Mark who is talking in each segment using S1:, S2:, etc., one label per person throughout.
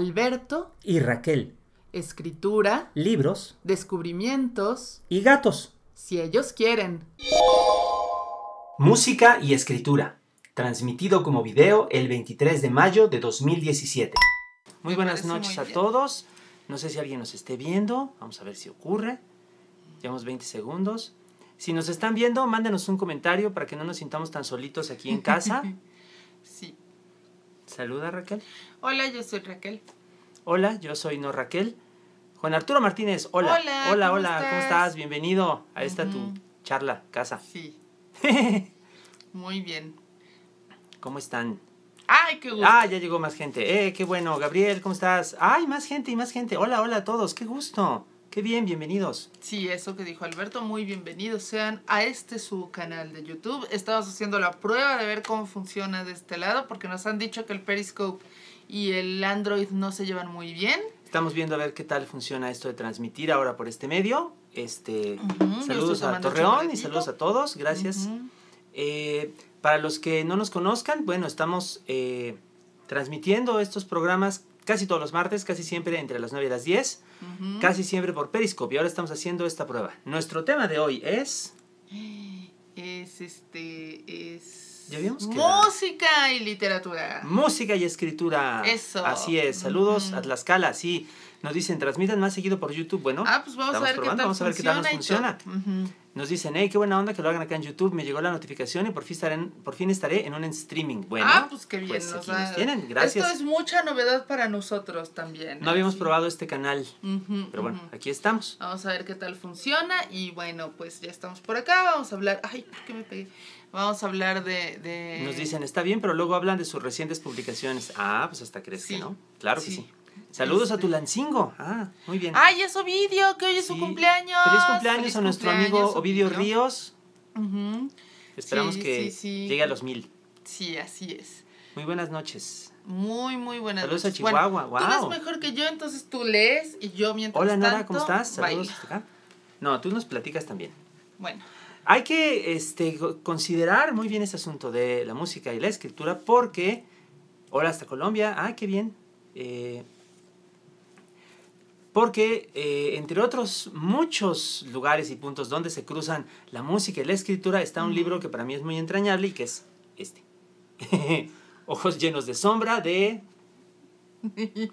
S1: Alberto,
S2: y Raquel,
S1: escritura,
S2: libros
S1: descubrimientos,
S2: y gatos.
S1: si ellos quieren.
S2: Música y escritura, transmitido como video el 23 de mayo de 2017. Muy buenas noches
S1: muy
S2: a todos. No sé si alguien nos esté viendo. Vamos a ver si ocurre. Llevamos 20 segundos. Si nos están viendo, mándenos un comentario para que no nos sintamos tan solitos aquí en casa. Saluda Raquel.
S1: Hola, yo soy Raquel.
S2: Hola, yo soy No Raquel. Juan Arturo Martínez, hola.
S1: Hola,
S2: hola,
S1: ¿cómo
S2: hola, ¿cómo
S1: estás?
S2: Bienvenido a esta tu charla, casa.
S1: Sí. Muy bien.
S2: ¿Cómo están?
S1: ¡Ay, qué gusto!
S2: Ah, ya llegó más gente. Eh, qué bueno. Gabriel, ¿cómo estás? Ay, más gente y más gente. Hola, hola a todos. Qué gusto. Qué bien, bienvenidos.
S1: Sí, eso que dijo Alberto, muy bienvenidos sean a este su canal de YouTube. Estamos haciendo la prueba de ver cómo funciona de este lado porque nos han dicho que el Periscope y el Android no se llevan muy bien.
S2: Estamos viendo a ver qué tal funciona esto de transmitir ahora por este medio. Este, saludos a Torreón y saludos a todos. Gracias. Eh, para los que no nos conozcan, bueno, estamos eh, transmitiendo estos programas casi todos los martes, casi siempre entre las 9 y las 10, Casi siempre por Periscope. Y ahora estamos haciendo esta prueba. Nuestro tema de hoy es...
S1: Es este. Es.
S2: Ya.
S1: Música y literatura.
S2: Música y escritura.
S1: Eso.
S2: Así es. Saludos
S1: Ujú.
S2: a Tlaxcala. Sí. Nos dicen, transmitan más seguido por YouTube. Bueno,
S1: Ah, pues vamos a ver qué
S2: probando,
S1: tal
S2: vamos a ver qué tal nos
S1: funciona.
S2: nos dicen, hey, qué buena onda que lo hagan acá en YouTube. Me llegó la notificación y por fin estaré en, por fin estaré en un streaming. Bueno,
S1: ah, pues qué bien.
S2: pues
S1: o
S2: aquí
S1: sea,
S2: nos tienen. Gracias.
S1: Esto es mucha novedad para nosotros también.
S2: No habíamos
S1: ¿eh?
S2: probado este canal, pero bueno, aquí estamos.
S1: Vamos a ver qué tal funciona. Y bueno, pues ya estamos por acá. Vamos a hablar. Ay, ¿por qué me pegué? Vamos a hablar de. de...
S2: Nos dicen, está bien, pero luego hablan de sus recientes publicaciones. Ah, pues hasta crees que no. Claro que
S1: sí.
S2: Saludos a
S1: Este-
S2: Tulancingo. Ah, muy bien.
S1: ¡Ay, es Ovidio! ¡Que hoy es su cumpleaños!
S2: Feliz cumpleaños
S1: Feliz
S2: a nuestro
S1: cumpleaños,
S2: amigo Ovidio
S1: Ovidio.
S2: Ríos.
S1: Ujú.
S2: Esperamos
S1: Sí,
S2: que
S1: sí, sí.
S2: llegue a los mil.
S1: Sí, así es.
S2: Muy buenas noches.
S1: Muy, muy buenas
S2: Saludos a
S1: noches.
S2: Chihuahua,
S1: Bueno,
S2: guau.
S1: Tú ves mejor que yo, entonces tú lees y yo mientras
S2: Hola
S1: tanto,
S2: ¿cómo estás? Saludos acá. No, tú nos platicas también.
S1: Bueno,
S2: Hay que este, co- considerar muy bien este asunto de la música y la escritura porque, hola hasta Colombia, ah, qué bien. Eh, porque, eh, entre otros muchos lugares y puntos donde se cruzan la música y la escritura, está un libro que para mí es muy entrañable y que es este. Ojos llenos de sombra de...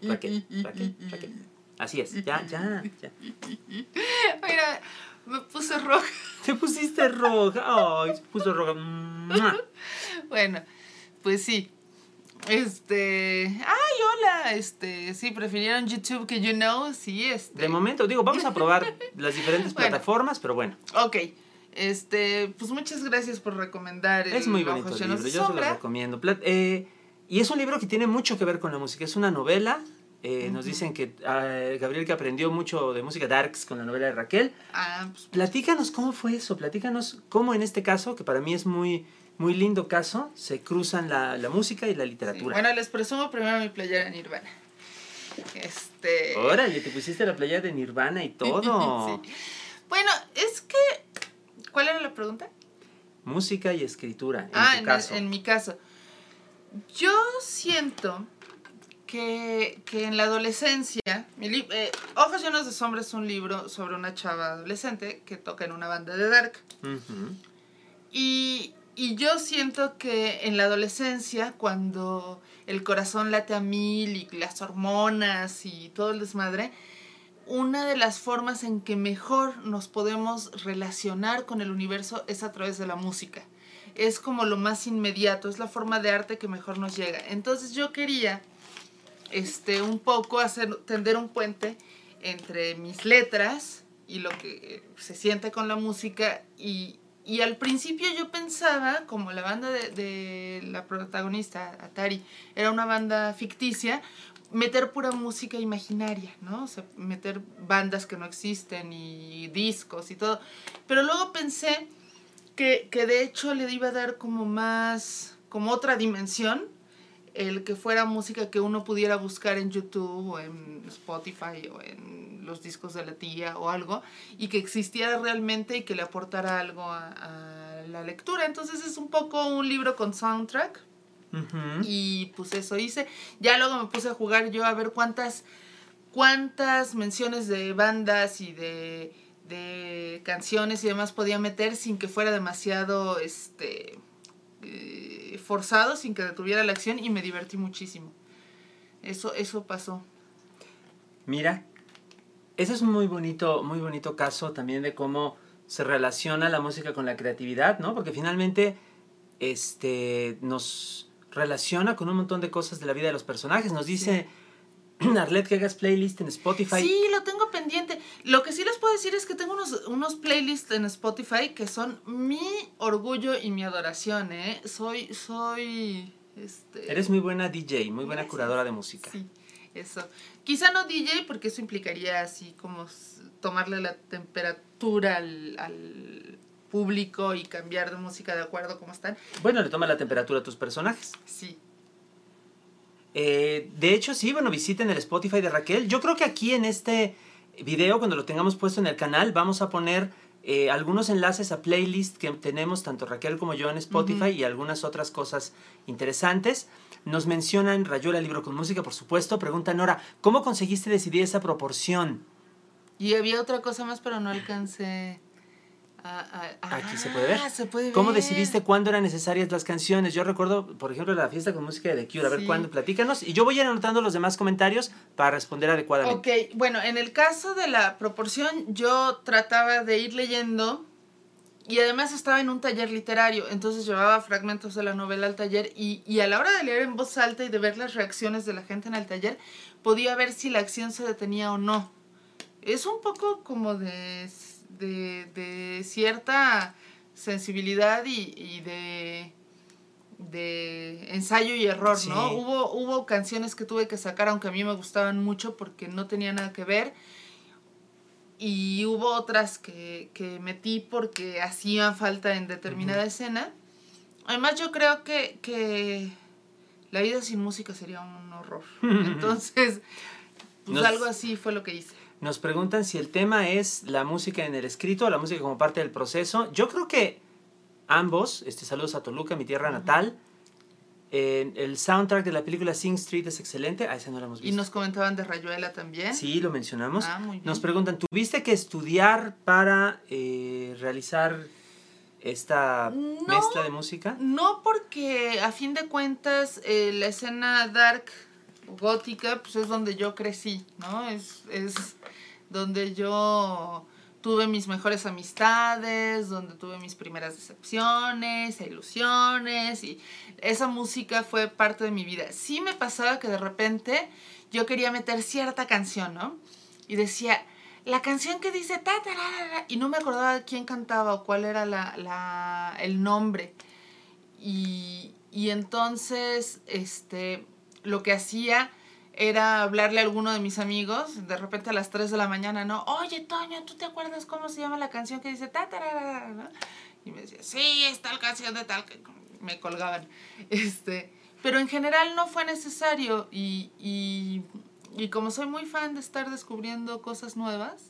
S2: Raquel, Raquel, Raquel. Así es, ya, ya, ya.
S1: mira, me puse roja.
S2: Te pusiste roja. Ay, se puso roja.
S1: Bueno, pues sí. Este. Ay, hola. Este. Sí, prefirieron YouTube que You Know. Sí, este.
S2: De momento, digo, vamos a probar las diferentes
S1: Bueno.
S2: plataformas, pero bueno,
S1: Ok. Este. Pues muchas gracias por recomendar.
S2: es
S1: el
S2: muy bonito el libro, yo se lo recomiendo. Eh, y es un libro que tiene mucho que ver con la música, es una novela. eh, Nos
S1: Ujú.
S2: dicen que ah, Gabriel que aprendió mucho de música darks con la novela de Raquel.
S1: Ah, pues.
S2: Platícanos cómo fue eso, platícanos cómo en este caso, que para mí es muy, muy lindo caso, se cruzan la, la música y la
S1: sí.
S2: literatura.
S1: Bueno, les presumo primero mi playera Nirvana. Este.
S2: Órale, te pusiste la playa de Nirvana y todo.
S1: Sí. Bueno, es que. ¿Cuál era la pregunta?
S2: Música y escritura, en
S1: ah,
S2: tu
S1: en,
S2: caso.
S1: en mi caso. Yo siento que, que en la adolescencia, mi eh, Ojos llenos de sombra es un libro sobre una chava adolescente que toca en una banda de dark. Y, y yo siento que en la adolescencia, cuando el corazón late a mil y las hormonas y todo el desmadre, una de las formas en que mejor nos podemos relacionar con el universo es a través de la música. Es como lo más inmediato, es la forma de arte que mejor nos llega. Entonces yo quería este, un poco hacer, tender un puente entre mis letras y lo que se siente con la música y, y al principio yo pensaba, como la banda de, la protagonista, Atari, era una banda ficticia, meter pura música imaginaria, ¿no? O sea, meter bandas que no existen y discos y todo. Pero luego pensé que, que de hecho le iba a dar como más, como otra dimensión, el que fuera música que uno pudiera buscar en YouTube o en Spotify o en los discos de la tía o algo, y que existiera realmente y que le aportara algo a, a la lectura. Entonces es un poco un libro con soundtrack. Y pues eso hice. Ya luego me puse a jugar yo a ver cuántas, cuántas menciones de bandas y de, de canciones y demás podía meter sin que fuera demasiado este eh, forzado, sin que detuviera la acción y me divertí muchísimo. Eso, eso pasó.
S2: Mira, ese es un muy bonito, muy bonito caso también de cómo se relaciona la música con la creatividad, ¿no? Porque finalmente este, nos relaciona con un montón de cosas de la vida de los personajes. Nos dice Arlette que hagas playlist en Spotify.
S1: Sí, lo tengo pendiente. Lo que sí les puedo decir es que tengo unos, unos playlists en Spotify que son mi orgullo y mi adoración, ¿eh? Soy, soy, este...
S2: Eres muy buena DJ, muy buena curadora de música.
S1: Sí, eso. Quizá no DJ porque eso implicaría así como tomarle la temperatura al, al público y cambiar de música de acuerdo a cómo están.
S2: Bueno, le toma la temperatura a tus personajes.
S1: Sí.
S2: Eh, de hecho, sí, bueno, visiten el Spotify de Raquel. Yo creo que aquí en este video, cuando lo tengamos puesto en el canal, vamos a poner eh, algunos enlaces a playlist que tenemos, tanto Raquel como yo en Spotify, y algunas otras cosas interesantes. Nos mencionan Rayola Libro con Música, por supuesto. Pregunta Nora, ¿cómo conseguiste decidir esa proporción?
S1: Y había otra cosa más, pero no alcancé a... a-
S2: Aquí se puede ver.
S1: Ah, se puede
S2: ¿Cómo
S1: ver.
S2: decidiste cuándo eran necesarias las canciones? Yo recuerdo, por ejemplo, la fiesta con música de The Cure. A ver cuándo, platícanos. Y yo voy a ir anotando los demás comentarios para responder adecuadamente.
S1: Ok, bueno, en el caso de la proporción, yo trataba de ir leyendo y además estaba en un taller literario, entonces llevaba fragmentos de la novela al taller y, y a la hora de leer en voz alta y de ver las reacciones de la gente en el taller, podía ver si la acción se detenía o no. Es un poco como de, de, de cierta sensibilidad y, y de, de ensayo y error,
S2: Sí.
S1: ¿no? Hubo, hubo canciones que tuve que sacar, aunque a mí me gustaban mucho porque no tenía nada que ver. Y hubo otras que, que metí porque hacían falta en determinada escena. Además, yo creo que, que la vida sin música sería un horror. Entonces, pues
S2: Nos-
S1: algo así fue lo que hice.
S2: Nos preguntan si el tema es la música en el escrito o la música como parte del proceso. Yo creo que ambos, este, saludos a Toluca, mi tierra natal. Eh, el soundtrack de la película Sing Street es excelente. Ah, ese no lo hemos
S1: Y
S2: visto.
S1: nos comentaban de Rayuela también.
S2: Sí, lo mencionamos.
S1: Ah, muy bien.
S2: Nos preguntan, ¿tuviste que estudiar para eh, realizar esta
S1: No.
S2: mezcla de música?
S1: No porque a fin de cuentas eh, la escena dark gótica pues es donde yo crecí, ¿no? Es, es donde yo tuve mis mejores amistades, donde tuve mis primeras decepciones, e ilusiones y esa música fue parte de mi vida. Sí me pasaba que de repente yo quería meter cierta canción, ¿no? Y decía, la canción que dice ta, ta, ra, ra", y no me acordaba quién cantaba o cuál era la, la, el nombre. Y, y entonces, este, lo que hacía era hablarle a alguno de mis amigos, de repente a las 3 de la mañana, ¿no? Oye, Toño, ¿tú te acuerdas cómo se llama la canción que dice ta, ta, ra, ra, ra", ¿no? Y me decía, sí, es tal canción de tal, que me colgaban. Este, pero en general no fue necesario y, y, y como soy muy fan de estar descubriendo cosas nuevas,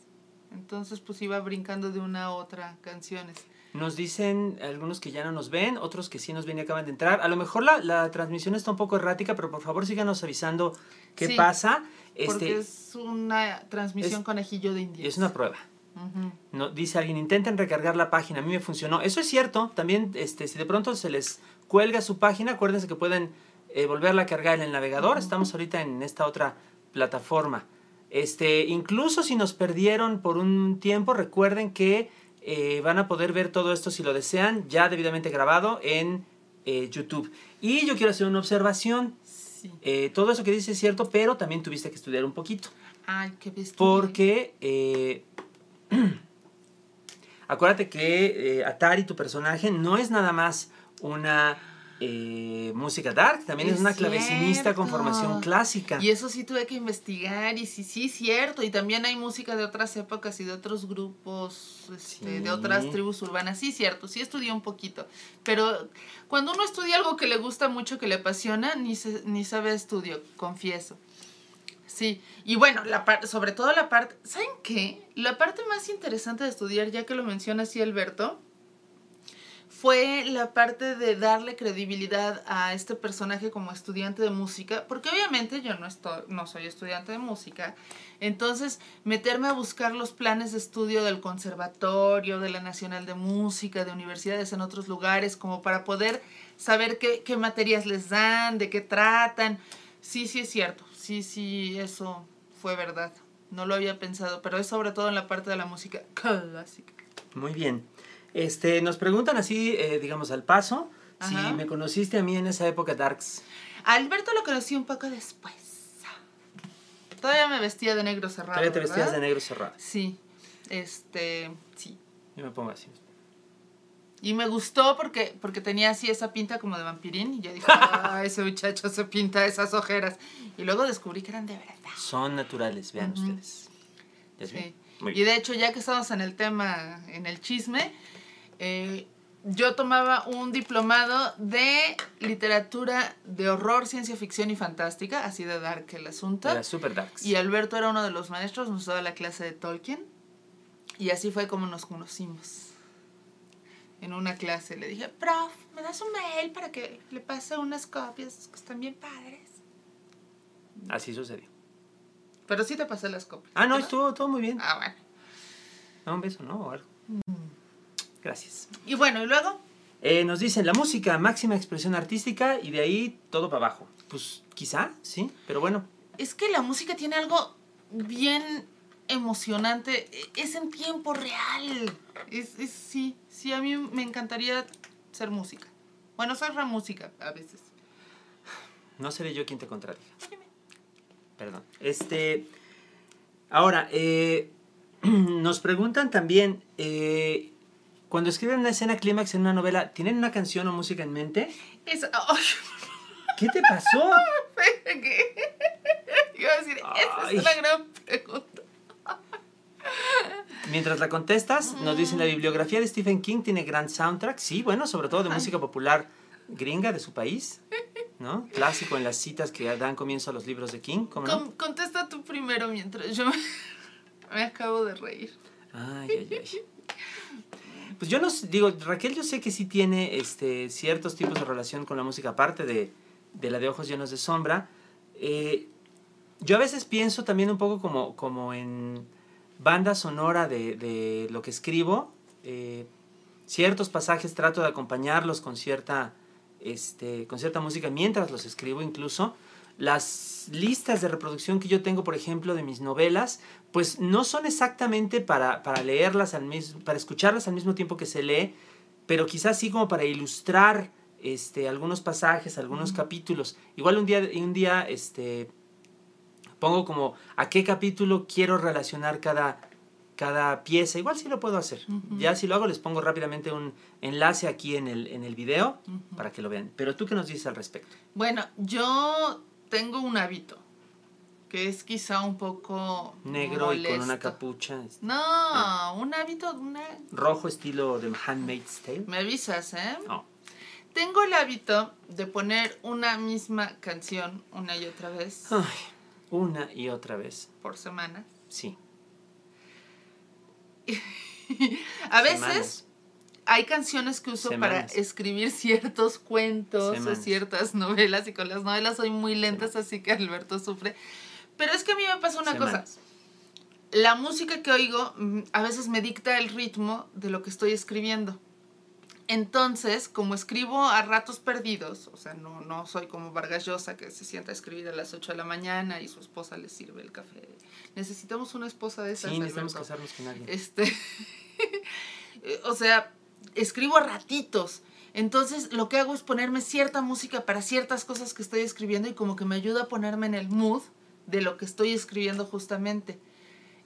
S1: entonces pues iba brincando de una a otra canciones.
S2: Nos dicen algunos que ya no nos ven, otros que sí nos ven y acaban de entrar. A lo mejor la, la transmisión está un poco errática, pero por favor síganos avisando qué
S1: Sí,
S2: pasa.
S1: Porque
S2: Este,
S1: es una transmisión
S2: es-
S1: conejillo de indias.
S2: es una prueba. No, dice alguien, intenten recargar la página, a mí me funcionó. Eso es cierto, también este, si de pronto se les cuelga su página, acuérdense que pueden eh, volverla a cargar en el navegador. Estamos ahorita en esta otra plataforma. Este, incluso si nos perdieron por un tiempo, recuerden que eh, van a poder ver todo esto si lo desean, ya debidamente grabado en eh, YouTube. Y yo quiero hacer una observación.
S1: Sí.
S2: Eh, todo eso que dices es cierto, pero también tuviste que estudiar un poquito.
S1: Ay, qué bestia.
S2: Porque acuérdate que Atari, tu personaje, no es nada más una eh, música dark, también es,
S1: Es
S2: una clavecinista con formación clásica.
S1: Y eso sí tuve que investigar y sí, sí, cierto. Y también hay música de otras épocas y de otros grupos, este,
S2: Sí.
S1: de otras tribus urbanas. Sí, cierto, sí estudié un poquito. Pero cuando uno estudia algo que le gusta mucho, que le apasiona, ni, se- ni sabe estudio, confieso. Sí, y bueno, la sobre todo la parte, ¿saben qué? La parte más interesante de estudiar, ya que lo menciona así Alberto, fue la parte de darle credibilidad a este personaje como estudiante de música, porque obviamente yo no, estoy, no soy estudiante de música, entonces meterme a buscar los planes de estudio del conservatorio, de la Nacional de Música, de universidades en otros lugares, como para poder saber qué, qué materias les dan, de qué tratan. Sí, sí es cierto, sí, sí, eso fue verdad. No lo había pensado, pero es sobre todo en la parte de la música clásica.
S2: Muy bien. Este, nos preguntan así, eh, digamos, al paso, si me conociste a mí en esa época, Darks.
S1: A Alberto lo conocí un poco después. Todavía me vestía de negro cerrado.
S2: Todavía te vestías de negro cerrado.
S1: Sí, este, sí.
S2: Yo me pongo así.
S1: Y me gustó porque, porque tenía así esa pinta como de vampirín. Y yo dije, ah, ese muchacho se pinta esas ojeras. Y luego descubrí que eran de verdad.
S2: Son naturales, vean ustedes. ¿Ya
S1: Sí. Y de hecho, ya que estamos en el tema, en el chisme, eh, yo tomaba un diplomado de literatura de horror, ciencia ficción y fantástica, así de dark el asunto.
S2: Era super Darks.
S1: Y Alberto era uno de los maestros, nos daba la clase de Tolkien. Y así fue como nos conocimos. En una clase le dije, prof, ¿me das un mail para que le pase unas copias que están bien padres?
S2: Así sucedió.
S1: Pero sí te pasé las copias.
S2: Ah, no, estuvo todo muy bien.
S1: Ah, bueno.
S2: No, un beso, ¿no? O algo. Gracias.
S1: Y bueno, y luego,
S2: Eh, nos dicen la música, máxima expresión artística y de ahí todo para abajo. Pues quizá, sí, pero bueno.
S1: es que la música tiene algo bien emocionante. E- Es en tiempo real. Es, es- sí, sí, a mí me encantaría ser música. Bueno, soy re música a veces.
S2: No seré yo quien te contradiga. Perdón. Este. Ahora, eh, nos preguntan también. eh, cuando escriben una escena clímax en una novela, ¿tienen una canción o música en mente?
S1: Es, ay,
S2: ¿Qué te pasó?
S1: Iba a decir, esa es una gran pregunta.
S2: Mientras la contestas, nos dicen la bibliografía de Stephen King tiene gran soundtrack. Sí, bueno, sobre todo de música popular gringa de su país. ¿No? Clásico en las citas que dan comienzo a los libros de King. ¿Cómo no?
S1: Con- contesta tú primero mientras yo me, me acabo de reír.
S2: Ay, ay, ay. Pues yo no digo, Raquel yo sé que sí tiene este, ciertos tipos de relación con la música, aparte de, de la de Ojos Llenos de Sombra. Eh, yo a veces pienso también un poco como, como en banda sonora de, de lo que escribo. Eh, ciertos pasajes trato de acompañarlos con cierta, este, con cierta música mientras los escribo incluso. Las listas de reproducción que yo tengo, por ejemplo, de mis novelas, pues no son exactamente para, para leerlas al mismo, para escucharlas al mismo tiempo que se lee, pero quizás sí como para ilustrar este, algunos pasajes, algunos capítulos. Igual un día, un día este, pongo como a qué capítulo quiero relacionar cada, cada pieza. Igual sí lo puedo hacer. Ya si lo hago les pongo rápidamente un enlace aquí en el, en el video para que lo vean. Pero tú qué nos dices al respecto.
S1: Bueno, yo tengo un hábito que es quizá un poco
S2: Negro y con una capucha. este,
S1: No, un hábito, una...
S2: Rojo estilo de Handmaid's Tale.
S1: Me avisas, ¿eh?
S2: No.
S1: Tengo el hábito de poner una misma canción una y otra vez
S2: Ay, una y otra vez.
S1: por semana.
S2: Sí.
S1: A veces
S2: Semanas.
S1: hay canciones que uso para escribir ciertos cuentos
S2: Semanas.
S1: o ciertas novelas y con las novelas soy muy lentas, así que Alberto sufre. Pero es que a mí me pasa una cosa. La música que oigo mm, a veces me dicta el ritmo de lo que estoy escribiendo. Entonces, como escribo a ratos perdidos, o sea, no, no soy como Vargas Llosa que se sienta a escribir a las 8 de la mañana y su esposa le sirve el café. Necesitamos una esposa de esas.
S2: Sí, necesitamos
S1: Alberto.
S2: casarnos con alguien.
S1: Este, o sea, escribo a ratitos. Entonces, lo que hago es ponerme cierta música para ciertas cosas que estoy escribiendo y como que me ayuda a ponerme en el mood de lo que estoy escribiendo justamente.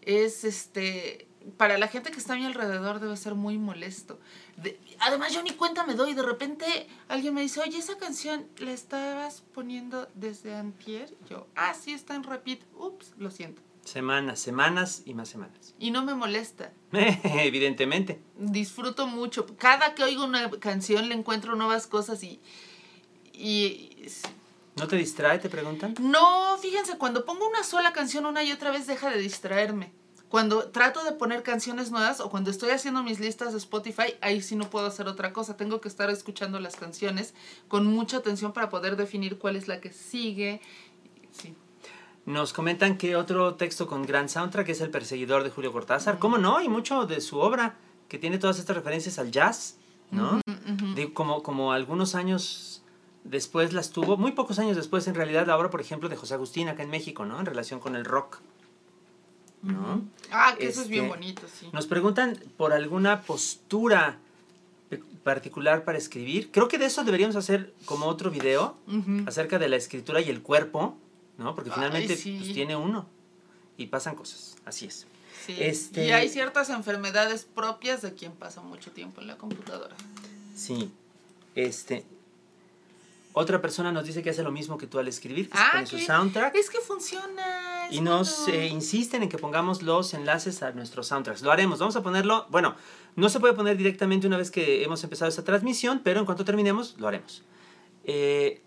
S1: Es este, para la gente que está a mi alrededor debe ser muy molesto. De- además, yo ni cuenta me doy. De repente alguien me dice, oye, esa canción la estabas poniendo desde antier. Yo, ah, sí, está en repeat. Ups, lo siento.
S2: Semanas, semanas y más semanas.
S1: Y no me molesta.
S2: Evidentemente.
S1: disfruto mucho. Cada que oigo una canción le encuentro nuevas cosas y, y
S2: ¿No te distrae, te preguntan?
S1: no, fíjense, cuando pongo una sola canción una y otra vez deja de distraerme. Cuando trato de poner canciones nuevas o cuando estoy haciendo mis listas de Spotify, ahí sí no puedo hacer otra cosa. Tengo que estar escuchando las canciones con mucha atención para poder definir cuál es la que sigue. Sí.
S2: Nos comentan que otro texto con gran soundtrack es El perseguidor de Julio Cortázar. ¿Cómo no? Y mucho de su obra, que tiene todas estas referencias al jazz, ¿no? De- como, como algunos años después las tuvo, muy pocos años después en realidad, la obra, por ejemplo, de José Agustín acá en México, ¿no? En relación con el rock. ¿no?
S1: Ah, que eso es bien
S2: Este,
S1: bonito, sí.
S2: Nos preguntan por alguna postura particular para escribir. Creo que de eso deberíamos hacer como otro video acerca de la escritura y el cuerpo, ¿no? Porque
S1: Ay,
S2: finalmente
S1: sí.
S2: pues, tiene uno y pasan cosas. Así es.
S1: Sí.
S2: este-
S1: Y hay ciertas enfermedades propias de quien pasa mucho tiempo en la computadora.
S2: Sí. Este. Otra persona nos dice que hace lo mismo que tú al escribir, que se
S1: Ah,
S2: pone su soundtrack.
S1: Es que funciona. es
S2: Y nos
S1: bueno.
S2: eh, insisten en que pongamos los enlaces a nuestros soundtracks. Lo haremos. Vamos a ponerlo. Bueno, no se puede poner directamente una vez que hemos empezado esta transmisión, pero en cuanto terminemos, lo haremos. Eh,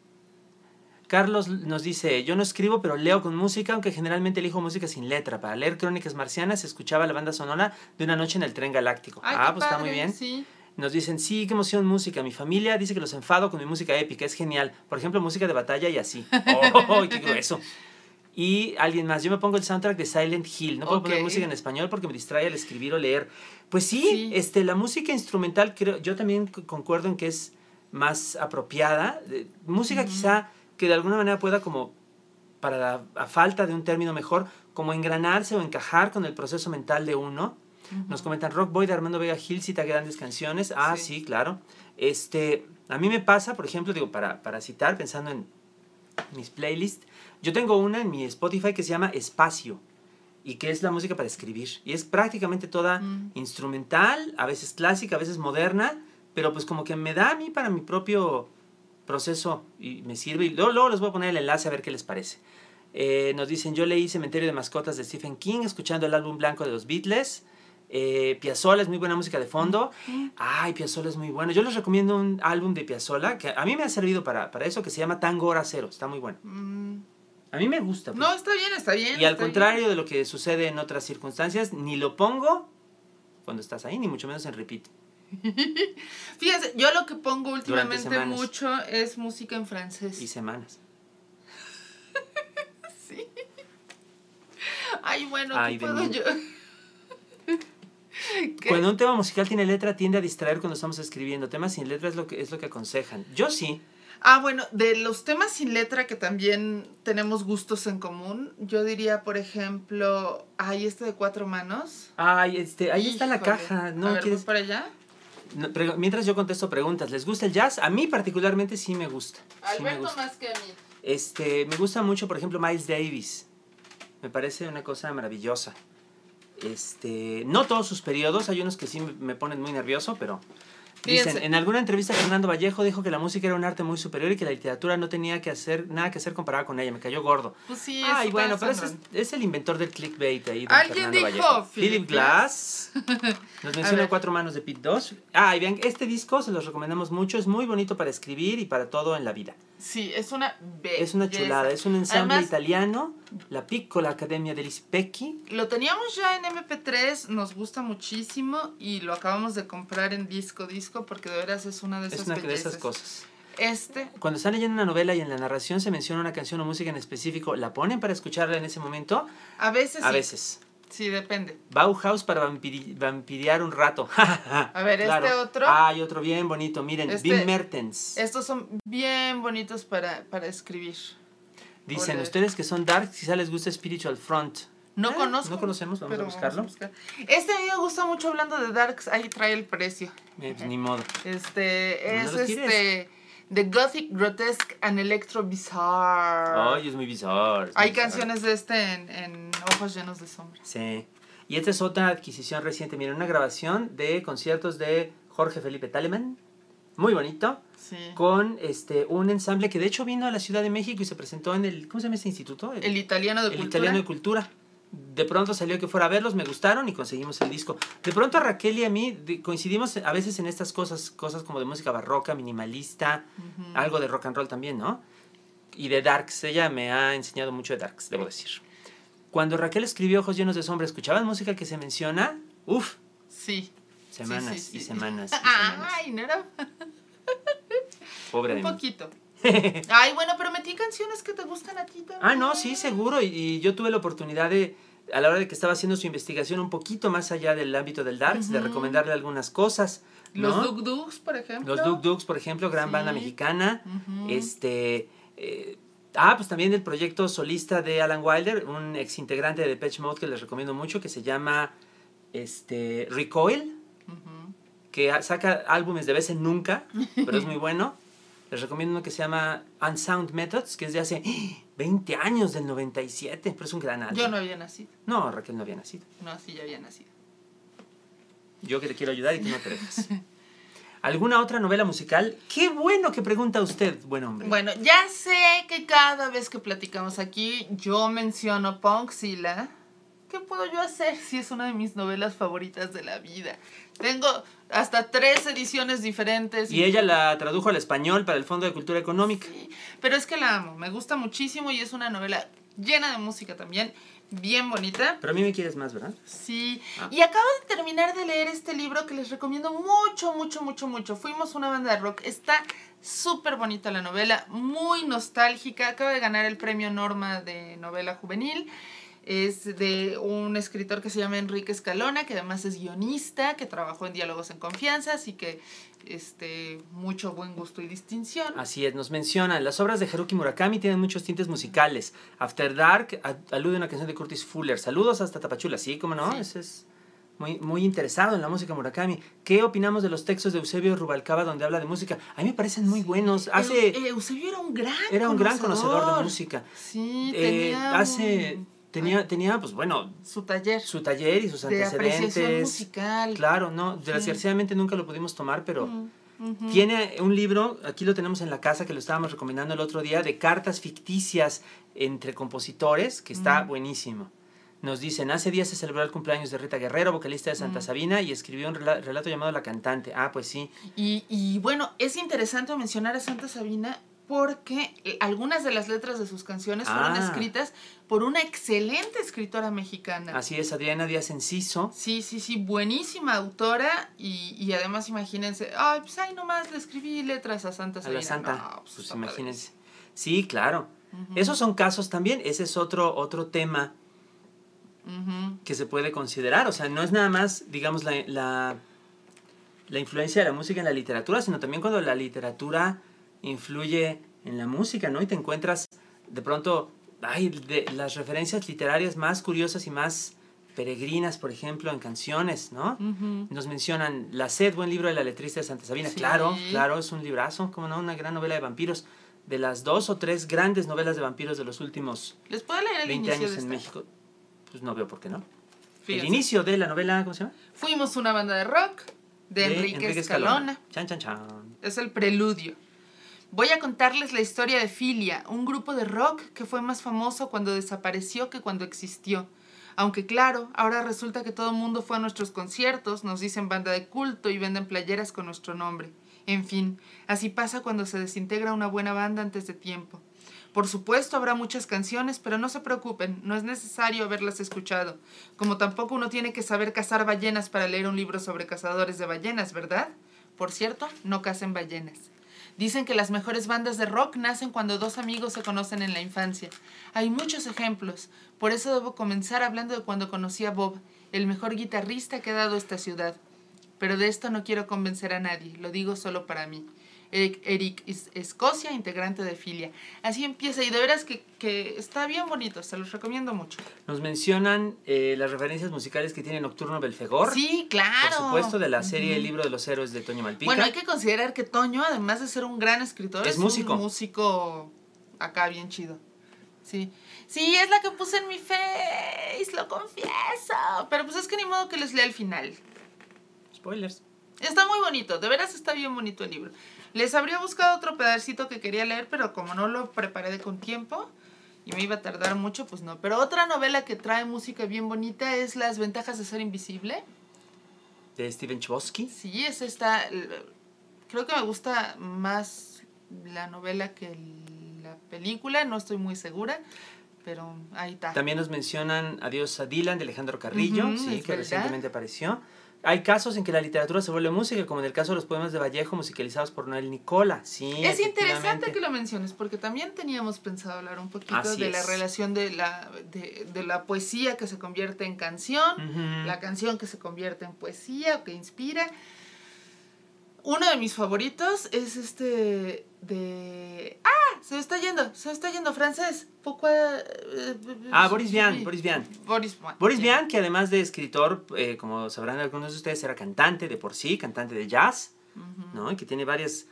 S2: Carlos nos dice: Yo no escribo, pero leo con música, aunque generalmente elijo música sin letra. Para leer Crónicas Marcianas, escuchaba la banda sonora de una noche en el tren galáctico.
S1: Ay,
S2: ah, pues está muy bien.
S1: Sí.
S2: Nos dicen, sí, qué emoción música. Mi familia dice que los enfado con mi música épica, es genial. Por ejemplo, música de batalla y así. ¡Oh, qué grueso! Y alguien más, yo me pongo el soundtrack de Silent Hill. No puedo poner música en español porque me distrae al escribir o leer. Pues sí,
S1: Sí.
S2: Este, la música instrumental, creo, yo también concuerdo en que es más apropiada. Música quizá que de alguna manera pueda como, para la, a falta de un término mejor, como engranarse o encajar con el proceso mental de uno. Nos comentan Rock Boy de Armando Vega Gil cita grandes canciones. Ah, sí,
S1: Sí.
S2: claro. Este, a mí me pasa, por ejemplo, digo, para, para citar, pensando en mis playlists, yo tengo una en mi Spotify que se llama Espacio y que es la música para escribir. Y es prácticamente toda
S1: Mm.
S2: instrumental, a veces clásica, a veces moderna, pero pues como que me da a mí para mi propio proceso y me sirve. Y luego, luego les voy a poner el enlace a ver qué les parece. Eh, nos dicen, yo leí Cementerio de Mascotas de Stephen King escuchando el álbum blanco de los Beatles. Eh, Piazzolla es muy buena música de fondo. Ay, Piazzolla es muy bueno. Yo les recomiendo un álbum de Piazzolla que a mí me ha servido para, para eso, que se llama Tango Hora Cero. Está muy bueno.
S1: Mm,
S2: A mí me gusta. pues.
S1: No, está bien, está bien.
S2: y al
S1: está
S2: contrario de lo que sucede en otras circunstancias, ni lo pongo cuando estás ahí, ni mucho menos en repeat.
S1: bien. Fíjense, yo lo que pongo últimamente
S2: semanas.
S1: mucho es música en francés.
S2: Y semanas.
S1: Sí. Ay, bueno,
S2: Ay,
S1: ¿qué
S2: de
S1: puedo
S2: mí.
S1: yo? ¿Qué?
S2: Cuando un tema musical tiene letra, tiende a distraer cuando estamos escribiendo. Temas sin letra es lo que, es lo que aconsejan. Yo sí.
S1: Ah, bueno, de los temas sin letra que también tenemos gustos en común, yo diría, por ejemplo, ay, este de cuatro manos.
S2: Ay, este, ahí está la caja. ¿No
S1: A ver,
S2: quieres?
S1: ¿voy para allá?
S2: No, pero mientras yo contesto preguntas, ¿les gusta el jazz? A mí particularmente sí me gusta. Sí me
S1: Alberto
S2: gusta.
S1: más que a mí.
S2: Este, me gusta mucho, por ejemplo, Miles Davis. Me parece una cosa maravillosa. Este, no todos sus periodos, hay unos que sí me- ponen muy nervioso, pero dicen,
S1: Fíjense.
S2: en alguna entrevista Fernando Vallejo dijo que la música era un arte muy superior y que la literatura no tenía que hacer nada que hacer comparada con ella, me cayó gordo.
S1: Pues sí,
S2: Ay, bueno, pero es, es el inventor del clickbait ahí, don
S1: Alguien
S2: Fernando
S1: dijo
S2: Vallejo.
S1: Philip
S2: Glass. Nos menciona. Cuatro Manos de Pit 2. Ah, y vean, este disco se los recomendamos mucho, es muy bonito para escribir y para todo en la vida.
S1: Sí, es una belleza.
S2: Es una chulada, es un ensamble
S1: Además,
S2: italiano, la Piccola Academia degli Specchi.
S1: Lo teníamos ya en MP3, nos gusta muchísimo y lo acabamos de comprar en disco disco porque de veras es una de esas
S2: Es una de esas cosas.
S1: Este,
S2: Cuando están leyendo una novela y en la narración se menciona una canción o música en específico, ¿la ponen para escucharla en ese momento?
S1: a veces
S2: A
S1: sí.
S2: veces.
S1: Sí, depende.
S2: Bauhaus para vampiri- vampirear un rato.
S1: A ver, este otro.
S2: Hay otro bien bonito, miren,
S1: Este-
S2: Wim Mertens.
S1: Estos son bien bonitos para, para escribir.
S2: Dicen ustedes que son dark, quizá les gusta Spiritual Front.
S1: No
S2: Ah,
S1: conozco.
S2: No conocemos, vamos a buscarlo.
S1: buscar. Este a mí me gusta mucho hablando de Darks, ahí trae el precio.
S2: Eh, pues, ni modo.
S1: Este
S2: No
S1: es
S2: tires.
S1: este The Gothic Grotesque and Electro Bizarre.
S2: Ay, es muy bizarro. es
S1: Hay canciones de este en, en Ojos llenos de sombras.
S2: Sí. Y esta es otra adquisición reciente. Miren, una grabación de conciertos de Jorge Felipe Taleman. Muy bonito.
S1: Sí.
S2: Con este, un ensamble que de hecho vino a la Ciudad de México y se presentó en el. ¿Cómo se llama este instituto?
S1: El italiano de
S2: el
S1: cultura.
S2: italiano de cultura. De pronto salió que fuera a verlos, me gustaron y conseguimos el disco. De pronto a Raquel y a mí coincidimos a veces en estas cosas, cosas como de música barroca, minimalista, algo de rock and roll también, ¿no? Y de darks. Ella me ha enseñado mucho de darks, debo decir. Cuando Raquel escribió Ojos llenos de sombra, ¿escuchaban música que se menciona? Uf,
S1: Sí.
S2: semanas
S1: sí, sí.
S2: y semanas y semanas.
S1: Ay, no era
S2: Pobre de
S1: un
S2: mí.
S1: poquito. Ay, bueno, pero metí canciones que te gustan a ti también.
S2: Ah, no, sí, seguro. Y, y yo tuve la oportunidad de, a la hora de que estaba haciendo su investigación un poquito más allá del ámbito del darts, de
S1: Ujú.
S2: recomendarle algunas cosas. ¿no?
S1: Los Duk Duks, por ejemplo.
S2: Los Duk Duks, por ejemplo, gran
S1: Sí.
S2: banda mexicana. Este. eh, ah, pues también el proyecto solista de Alan Wilder, un ex integrante de Depeche Mode que les recomiendo mucho, que se llama este, Recoil, que saca álbumes de vez en nunca, pero es muy bueno. Les recomiendo uno que se llama Unsound Methods, que es de hace 20 años, del 97, pero es un gran álbum.
S1: Yo no había nacido.
S2: No, Raquel no había nacido.
S1: No, sí, ya había nacido.
S2: Yo que te quiero ayudar y tú no te dejas. ¿Alguna otra novela musical? Qué bueno que pregunta usted, buen hombre.
S1: Bueno, ya sé que cada vez que platicamos aquí yo menciono Punkzilla. ¿Qué puedo yo hacer si es una de mis novelas favoritas de la vida? Tengo hasta tres ediciones diferentes.
S2: Y ella la tradujo al español para el Fondo de Cultura Económica.
S1: Sí, pero es que la amo, me gusta muchísimo y es una novela llena de música también, bien bonita.
S2: Pero a mí me quieres más, ¿verdad?
S1: Sí,
S2: Ah.
S1: y acabo de terminar de leer este libro que les recomiendo mucho, mucho, mucho, mucho. Fuimos una banda de rock. Está súper bonita la novela, muy nostálgica. Acaba de ganar el premio Norma de novela juvenil. Es de un escritor que se llama Enrique Escalona, que además es guionista, que trabajó en Diálogos en Confianza, así que este, mucho buen gusto y distinción.
S2: Así es, nos mencionan, las obras de Haruki Murakami tienen muchos tintes musicales. After Dark alude a una canción de Curtis Fuller. Saludos hasta Tapachula, sí, cómo no,
S1: Sí.
S2: ese es muy, muy interesado en la música Murakami. ¿Qué opinamos de los textos de Eusebio Rubalcaba donde habla de música? A mí me parecen muy buenos. Hace,
S1: Eu- Eusebio era un gran
S2: era un gran conocedor de música.
S1: Sí,
S2: Eh,
S1: tenía
S2: hace, tenía, tenía, pues bueno,
S1: su taller
S2: su taller y sus
S1: de
S2: antecedentes.
S1: musical.
S2: Claro, no, desgraciadamente nunca lo pudimos tomar, pero...
S1: Mm.
S2: Tiene un libro, aquí lo tenemos en la casa, que lo estábamos recomendando el otro día, de cartas ficticias entre compositores, que está
S1: Mm.
S2: buenísimo. Nos dicen, hace días se celebró el cumpleaños de Rita Guerrero, vocalista de Santa
S1: Mm.
S2: Sabina, y escribió un rela- relato llamado La Cantante. Ah, pues sí.
S1: Y, y bueno, es interesante mencionar a Santa Sabina porque algunas de las letras de sus canciones fueron
S2: Ah.
S1: escritas por una excelente escritora mexicana.
S2: Así es, Adriana Díaz Enciso.
S1: Sí, sí, sí, buenísima autora y, y además imagínense, ay, pues ahí nomás le escribí letras a Santa
S2: A
S1: Sabina.
S2: la Santa,
S1: No,
S2: pues,
S1: está
S2: imagínense. Sí, claro. Esos son casos también, ese es otro, otro tema que se puede considerar. O sea, no es nada más, digamos, la, la, la influencia de la música en la literatura, sino también cuando la literatura influye en la música, ¿no? Y te encuentras de pronto, ay, de las referencias literarias más curiosas y más peregrinas, por ejemplo, en canciones, ¿no? Nos mencionan La sed, buen libro de la letrista de Santa Sabina.
S1: Sí.
S2: Claro, claro, es un librazo, como no, una gran novela de vampiros. De las dos o tres grandes novelas de vampiros de los últimos
S1: ¿Les puedo leer el
S2: 20
S1: inicio
S2: años
S1: de
S2: en
S1: esta?
S2: México, pues no veo por qué no.
S1: Fíjense.
S2: El inicio de la novela, ¿cómo se llama?
S1: Fuimos una banda de rock de, Enrique, Escalona.
S2: Chan, chan, chan.
S1: Es el preludio. Voy a contarles la historia de Filia, un grupo de rock que fue más famoso cuando desapareció que cuando existió. Aunque claro, ahora resulta que todo el mundo fue a nuestros conciertos, nos dicen banda de culto y venden playeras con nuestro nombre. En fin, así pasa cuando se desintegra una buena banda antes de tiempo. Por supuesto habrá muchas canciones, pero no se preocupen, no es necesario haberlas escuchado. Como tampoco uno tiene que saber cazar ballenas para leer un libro sobre cazadores de ballenas, ¿verdad? Por cierto, no cacen ballenas. Dicen que las mejores bandas de rock nacen cuando dos amigos se conocen en la infancia. Hay muchos ejemplos. Por eso debo comenzar hablando de cuando conocí a Bob, el mejor guitarrista que ha dado esta ciudad. Pero de esto no quiero convencer a nadie, lo digo solo para mí. Eric, Eric es- Escocia, integrante de Filia. Así empieza y de veras que, que está bien bonito, se los recomiendo mucho.
S2: Nos mencionan eh, las referencias musicales que tiene Nocturno Belfegor.
S1: Sí, claro.
S2: Por supuesto, de la serie. El libro de los héroes de Toño Malpica.
S1: Bueno, hay que considerar que Toño, además de ser un gran escritor,
S2: Es
S1: es,
S2: músico.
S1: un músico acá bien chido. Sí. Sí, es la que puse en mi face, lo confieso. Pero pues es que ni modo que les lea el final.
S2: Spoilers.
S1: Está muy bonito, de veras está bien bonito el libro. Les habría buscado otro pedacito que quería leer, pero como no lo preparé con tiempo y me iba a tardar mucho, pues no. Pero otra novela que trae música bien bonita es Las ventajas de ser invisible.
S2: De Steven Chbosky.
S1: Sí, es esta. Creo que me gusta más la novela que la película, no estoy muy segura. pero ahí está.
S2: También nos mencionan Adiós a Dylan de Alejandro Carrillo, sí, que
S1: verdad.
S2: recientemente apareció. Hay casos en que la literatura se vuelve música, como en el caso de los poemas de Vallejo musicalizados por Noel Nicola. Sí,
S1: Es interesante que lo menciones porque también teníamos pensado hablar un poquito
S2: Así
S1: de la relación de la, de, de la poesía que se convierte en canción, la canción que se convierte en poesía o que inspira. Uno de mis favoritos es este de... ¡Ah! Se está yendo, se está yendo francés. Poco... eh,
S2: Ah, Boris Vian, Boris Vian.
S1: Boris Vian.
S2: Boris Vian, que además de escritor, eh, como sabrán algunos de ustedes, era cantante de por sí, cantante de jazz. ¿no? Y que tiene varias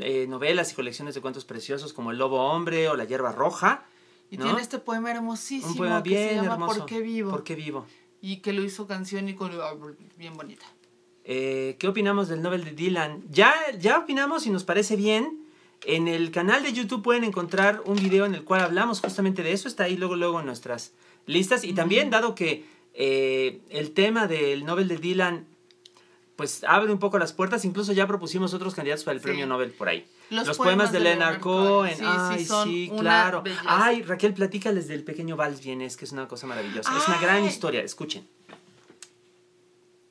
S2: eh, novelas y colecciones de cuentos preciosos como El Lobo Hombre o La Hierba Roja.
S1: Y
S2: ¿no?
S1: tiene este poema hermosísimo
S2: Un poema
S1: que
S2: bien
S1: se llama
S2: hermoso.
S1: ¿Por qué vivo?
S2: ¿Por qué vivo?
S1: Y que lo hizo canción y con bien bonita.
S2: Eh, ¿Qué opinamos del Nobel de Dylan? Ya, ya opinamos y nos parece bien. En el canal de YouTube pueden encontrar un video en el cual hablamos justamente de eso. Está ahí luego, luego en nuestras listas. Y también, dado que eh, el tema del Nobel de Dylan pues abre un poco las puertas, incluso ya propusimos otros candidatos para el
S1: Sí.
S2: premio Nobel por ahí.
S1: Los
S2: Los, poemas, de Leonard Cohen.
S1: Sí, sí,
S2: Ay, sí,
S1: una
S2: claro.
S1: belleza.
S2: Ay, Raquel, platícales del pequeño Vals Vienes, que es una cosa maravillosa. Es una gran
S1: Ay.
S2: historia, escuchen.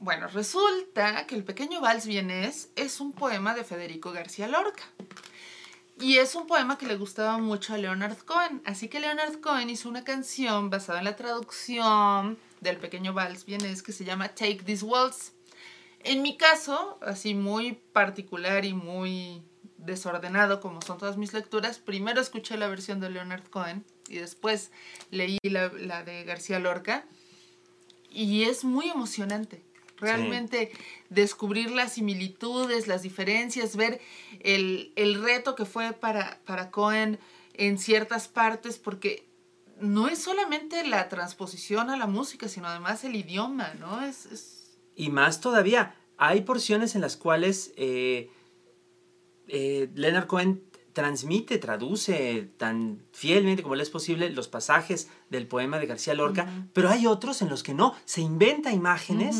S1: Bueno, resulta que El pequeño vals vienés es un poema de Federico García Lorca. Y es un poema que le gustaba mucho a Leonard Cohen. Así que Leonard Cohen hizo una canción basada en la traducción del pequeño vals vienés que se llama Take This Waltz. En mi caso, así muy particular y muy desordenado como son todas mis lecturas, primero escuché la versión de Leonard Cohen y después leí la, la de García Lorca y es muy emocionante. Realmente descubrir las similitudes, las diferencias, ver el, el reto que fue para, para Cohen en ciertas partes, porque no es solamente la transposición a la música, sino además el idioma, ¿no? Es, es-
S2: Y más todavía, hay porciones en las cuales eh, eh, Leonard Cohen transmite, traduce tan fielmente como le es posible los pasajes del poema de García Lorca, pero hay otros en los que no, se inventa imágenes.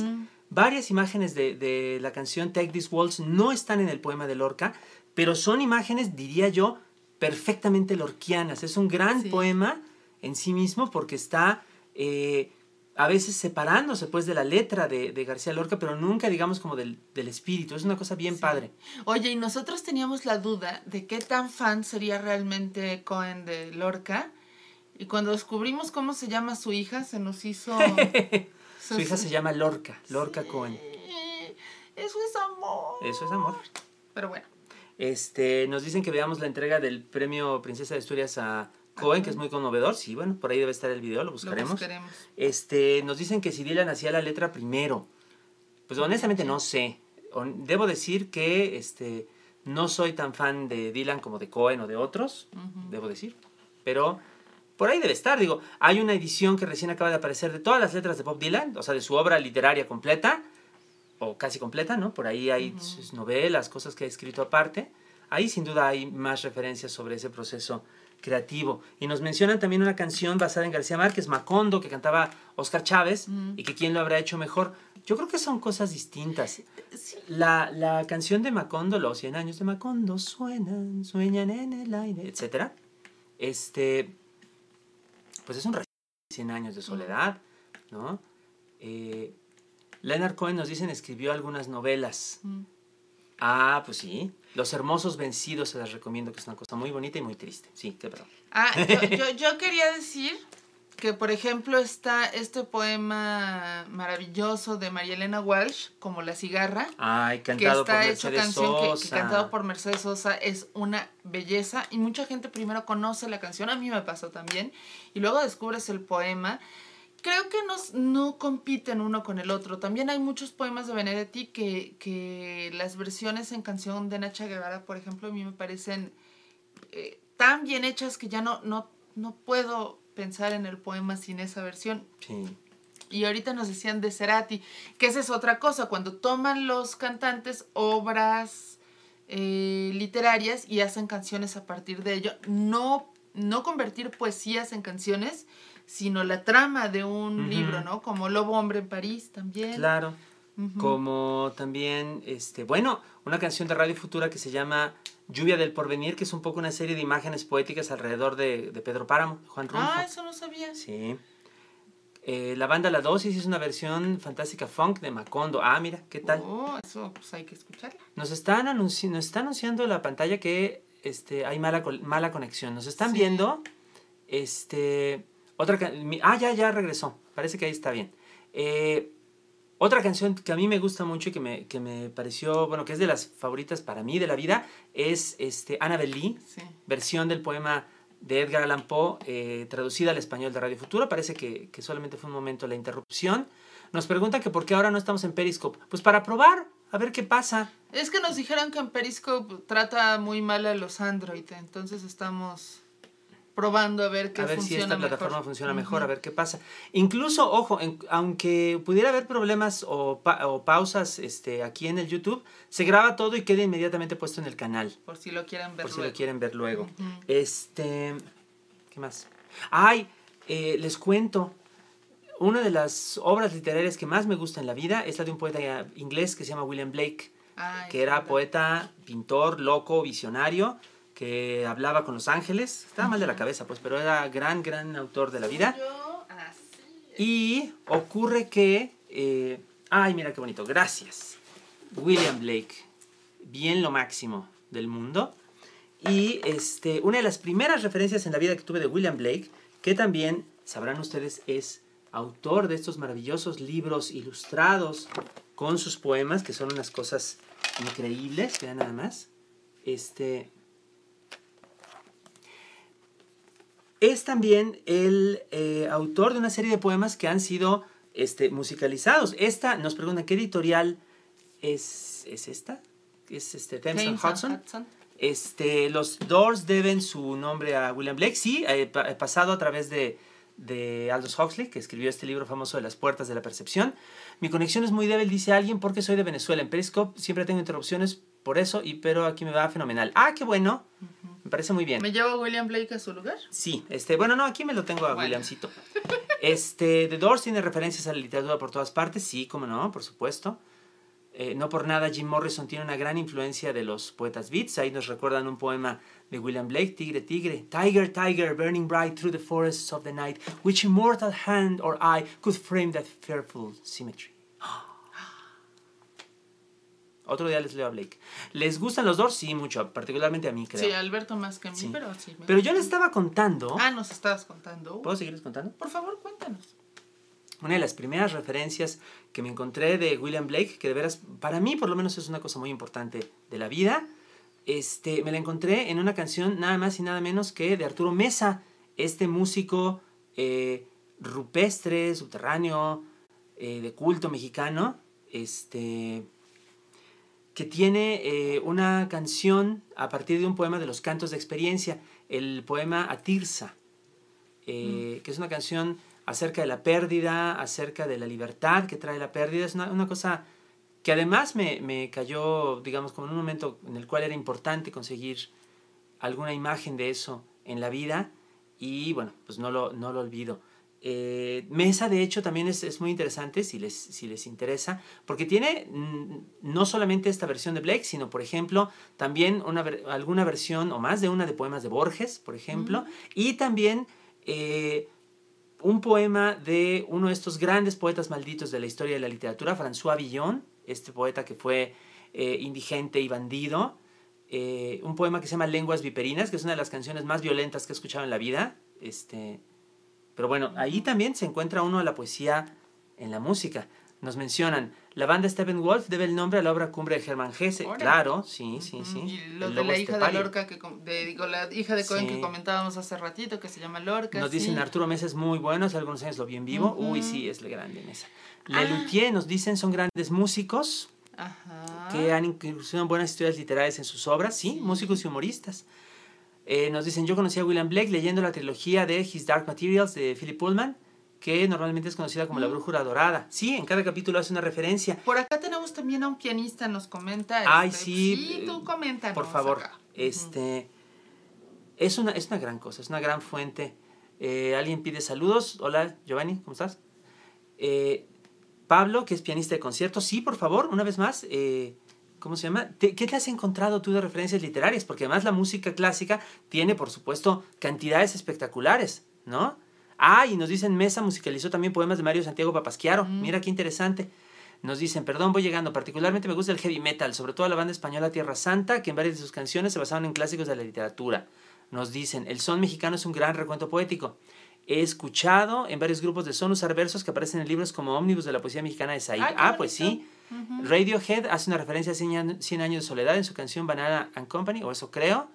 S2: Varias imágenes de, de la canción Take This Waltz no están en el poema de Lorca, pero son imágenes, diría yo, perfectamente lorquianas. Es un gran
S1: Sí.
S2: poema en sí mismo porque está eh, a veces separándose pues de la letra de, de García Lorca, pero nunca digamos como del, del espíritu. Es una cosa bien
S1: Sí.
S2: padre.
S1: Oye, y nosotros teníamos la duda de qué tan fan sería realmente Cohen de Lorca. Y cuando descubrimos cómo se llama su hija, se nos hizo...
S2: Su hija se llama Lorca, Lorca Cohen.
S1: Eso es amor.
S2: Eso es amor.
S1: Pero bueno.
S2: Este, nos dicen que veamos la entrega del premio Princesa de Asturias a Cohen, que es muy conmovedor. Sí, bueno, por ahí debe estar el video, lo
S1: Lo
S2: buscaremos.
S1: buscaremos.
S2: Este, nos dicen que si Dylan hacía la letra primero. Pues honestamente no sé. Debo decir que este, no soy tan fan de Dylan como de Cohen o de otros, debo decir. Pero por ahí debe estar. Digo, hay una edición que recién acaba de aparecer de todas las letras de Bob Dylan, o sea, de su obra literaria completa, o casi completa, ¿no? Por ahí hay sus novelas, cosas que ha escrito aparte. Ahí sin duda hay más referencias sobre ese proceso creativo. Y nos mencionan también una canción basada en García Márquez, Macondo, que cantaba Oscar Chávez, y que quién lo habrá hecho mejor. Yo creo que son cosas distintas.
S1: Sí.
S2: La, la canción de Macondo, los 100 años de Macondo suenan, sueñan en el aire, etc. Este, pues es un recién 100 años de soledad, ¿no? Eh, Leonard Cohen nos dicen escribió algunas novelas.
S1: Mm.
S2: Ah, pues sí. Los hermosos vencidos se las recomiendo, que es una cosa muy bonita y muy triste. Sí, qué perdón.
S1: Ah, yo, yo, yo quería decir que, por ejemplo, está este poema maravilloso de María Elena Walsh, como La cigarra,
S2: Ay,
S1: que
S2: cantado por
S1: está hecho
S2: Mercedes
S1: canción que, que
S2: Sosa.
S1: cantado por Mercedes Sosa es una belleza y mucha gente primero conoce la canción, a mí me pasó también, y luego descubres el poema. Creo que no, no compiten uno con el otro. También hay muchos poemas de Benedetti que, que las versiones en canción de Nacha Guevara, por ejemplo, a mí me parecen eh, tan bien hechas que ya no, no, no puedo pensar en el poema sin esa versión.
S2: Sí.
S1: Y ahorita nos decían de Cerati, que esa es otra cosa, cuando toman los cantantes obras eh, literarias y hacen canciones a partir de ello, no, no convertir poesías en canciones, sino la trama de un libro, ¿no? Como Lobo Hombre en París también.
S2: Claro. Como también, este, bueno, una canción de Radio Futura que se llama Lluvia del Porvenir, que es un poco una serie de imágenes poéticas alrededor de, de Pedro Páramo, Juan Rulfo.
S1: Ah, eso no sabía.
S2: Sí. Eh, la banda La Dosis es una versión fantástica funk de Macondo. Ah, mira, ¿qué tal?
S1: Oh, eso pues hay que escucharla.
S2: Nos están anunci nos está anunciando la pantalla que este, hay mala, mala conexión. Nos están
S1: Sí.
S2: viendo. Este. Otra Ah, ya, ya regresó. Parece que ahí está bien. Eh, otra canción que a mí me gusta mucho y que me, que me pareció, bueno, que es de las favoritas para mí de la vida, es este, Annabel Lee,
S1: Sí.
S2: versión del poema de Edgar Allan Poe, eh, traducida al español de Radio Futuro. Parece que, que solamente fue un momento la interrupción. Nos pregunta que por qué ahora no estamos en Periscope. Pues para probar, a ver qué pasa.
S1: Es que nos dijeron que en Periscope trata muy mal a los Android, entonces estamos probando a ver qué
S2: a ver si
S1: funciona
S2: esta plataforma
S1: mejor.
S2: funciona mejor,
S1: Ujú.
S2: a ver qué pasa. Incluso, ojo, en- aunque pudiera haber problemas o, pa- o pausas este, aquí en el YouTube, se graba todo y queda inmediatamente puesto en el canal,
S1: Por si lo quieren ver
S2: por si
S1: luego.
S2: lo quieren ver luego.
S1: Ujú.
S2: Este, ¿qué más? Ay, eh, les cuento. Una de las obras literarias que más me gusta en la vida es la de un poeta inglés que se llama William Blake,
S1: Ay,
S2: que era
S1: verdad.
S2: poeta, pintor, loco, visionario, que hablaba con los ángeles. Estaba mal de la cabeza, pues, pero era gran, gran autor de la vida. Y ocurre que... eh, ay, mira qué bonito, gracias. William Blake, bien lo máximo del mundo. Y este, una de las primeras referencias en la vida que tuve de William Blake, que también, sabrán ustedes, es autor de estos maravillosos libros ilustrados con sus poemas, que son unas cosas increíbles, vean nada más. Este, es también el eh, autor de una serie de poemas que han sido este, musicalizados. Esta, nos preguntan, ¿qué editorial es, es esta? ¿Es este, Thames and Hudson?
S1: Hudson.
S2: Este, los Doors deben su nombre a William Blake, sí, eh, pa- eh, pasado a través de, de Aldous Huxley, que escribió este libro famoso de las puertas de la percepción. Mi conexión es muy débil, dice alguien, porque soy de Venezuela. En Periscope siempre tengo interrupciones por eso, y, pero aquí me va fenomenal. Ah, qué bueno, me parece muy bien.
S1: ¿Me lleva William Blake a su lugar?
S2: Sí, este, bueno, no, aquí me lo tengo a
S1: Bueno.
S2: Williamcito. Este, The Doors tiene referencias a la literatura por todas partes, sí, como no, por supuesto. Eh, no por nada Jim Morrison tiene una gran influencia de los poetas beats. Ahí nos recuerdan un poema de William Blake, Tigre, Tigre. Tiger, Tiger, burning bright through the forests of the night, which immortal hand or eye could frame that fearful symmetry. Otro día les leo a Blake. ¿Les gustan los Doors? Sí, mucho, particularmente a mí, creo.
S1: Sí, Alberto más que a mí,
S2: Sí.
S1: pero sí. me-
S2: Pero yo les estaba contando...
S1: Ah, nos estabas contando.
S2: ¿Puedo seguirles contando?
S1: Por favor, cuéntanos.
S2: Una de las primeras referencias que me encontré de William Blake, que de veras, para mí por lo menos es una cosa muy importante de la vida, este, me la encontré en una canción nada más y nada menos que de Arturo Mesa, este músico eh, rupestre, subterráneo, eh, de culto mexicano, este, que tiene eh, una canción a partir de un poema de los cantos de experiencia, el poema Atirsa, eh, que es una canción acerca de la pérdida, acerca de la libertad que trae la pérdida. Es una, una cosa que además me, me cayó, digamos, como en un momento en el cual era importante conseguir alguna imagen de eso en la vida y bueno, pues no lo, no lo olvido. Eh, Mesa, de hecho, también es, es muy interesante si les, si les interesa, porque tiene mm, no solamente esta versión de Blake, sino, por ejemplo, también una, alguna versión o más de una de poemas de Borges, por ejemplo, y también eh, un poema de uno de estos grandes poetas malditos de la historia de la literatura, François Villon, este poeta que fue eh, indigente y bandido, un poema que se llama Lenguas Viperinas, que es una de las canciones más violentas que he escuchado en la vida. Este, pero bueno, ahí también se encuentra uno de la poesía en la música. Nos mencionan, la banda Steppenwolf debe el nombre a la obra Cumbre de Germán Gese. Claro, sí, sí, sí.
S1: Y lo
S2: El
S1: de la hija de. Lorca, que, de, digo, la hija de Cohen
S2: Sí.
S1: que comentábamos hace ratito, que se llama Lorca.
S2: Nos dicen. Arturo Mesa es muy bueno, hace algunos años lo vi en vivo. Uy, sí, es grande Mesa.
S1: Ah.
S2: Lelutier nos dicen son grandes músicos
S1: Ajá.
S2: que han incluido buenas historias literarias en sus obras, sí,
S1: Sí.
S2: músicos y humoristas. Eh, nos dicen, yo conocí a William Blake leyendo la trilogía de His Dark Materials de Philip Pullman, que normalmente es conocida como La. Brújula Dorada. Sí, en cada capítulo hace una referencia.
S1: Por acá tenemos también a un pianista, nos comenta.
S2: Ay,
S1: este,
S2: sí,
S1: Sí, tú
S2: eh,
S1: comenta.
S2: Por favor, este, es, una, es una gran cosa, es una gran fuente. Eh, alguien pide saludos. Hola, Giovanni, ¿cómo estás? Eh, Pablo, que es pianista de conciertos. Sí, por favor, una vez más. eh, ¿Cómo se llama? ¿Qué te has encontrado tú de referencias literarias? Porque además la música clásica tiene, por supuesto, cantidades espectaculares, ¿no? Ah, y nos dicen, Mesa musicalizó también poemas de Mario Santiago Papasquiaro. Mira qué interesante. Nos dicen, perdón, voy llegando. Particularmente me gusta el heavy metal, sobre todo la banda española Tierra Santa, que en varias de sus canciones se basaban en clásicos de la literatura. Nos dicen, el son mexicano es un gran recuento poético. He escuchado en varios grupos de son usar versos que aparecen en libros como Ómnibus de la poesía mexicana de Said. ah, pues sí. Radiohead hace una referencia a 100 años de soledad en su canción Banana and Company, o eso creo.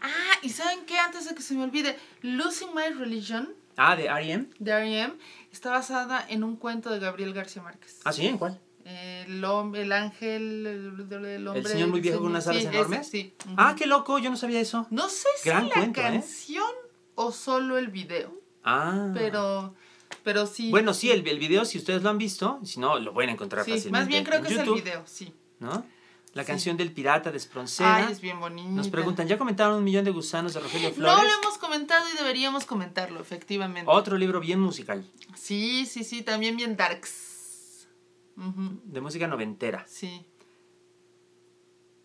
S1: Ah, y ¿saben qué? Antes de que se me olvide, Losing My Religion.
S2: Ah, de R.E.M.
S1: De R.E.M. está basada en un cuento de Gabriel García Márquez.
S2: Ah, sí, ¿en cuál?
S1: El, hombre, el ángel, el, hombre.
S2: El señor muy viejo con unas alas enormes. sí. Ah, qué loco, yo no sabía eso.
S1: No sé si la ¿eh? canción o solo el video. Ah. Pero pero sí.
S2: Bueno, sí, el, el video, si ustedes lo han visto, si no, lo pueden encontrar sí, fácilmente.
S1: Más bien creo que es el video, sí.
S2: ¿No? La canción del pirata de Espronceda.
S1: Ay, es bien bonita.
S2: Nos preguntan, ¿ya comentaron un millón de gusanos de Rogelio Flores?
S1: No lo hemos comentado y deberíamos comentarlo, efectivamente.
S2: Otro libro bien musical.
S1: Sí, sí, sí, también bien darks.
S2: De música noventera.
S1: Sí.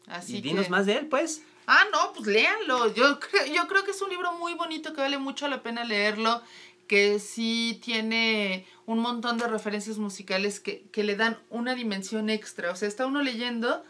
S2: Así y dinos más de él, pues.
S1: Ah, no, pues léanlo. Yo creo, yo creo que es un libro muy bonito que vale mucho la pena leerlo que sí tiene un montón de referencias musicales que, le dan una dimensión extra. O sea, está uno leyendo,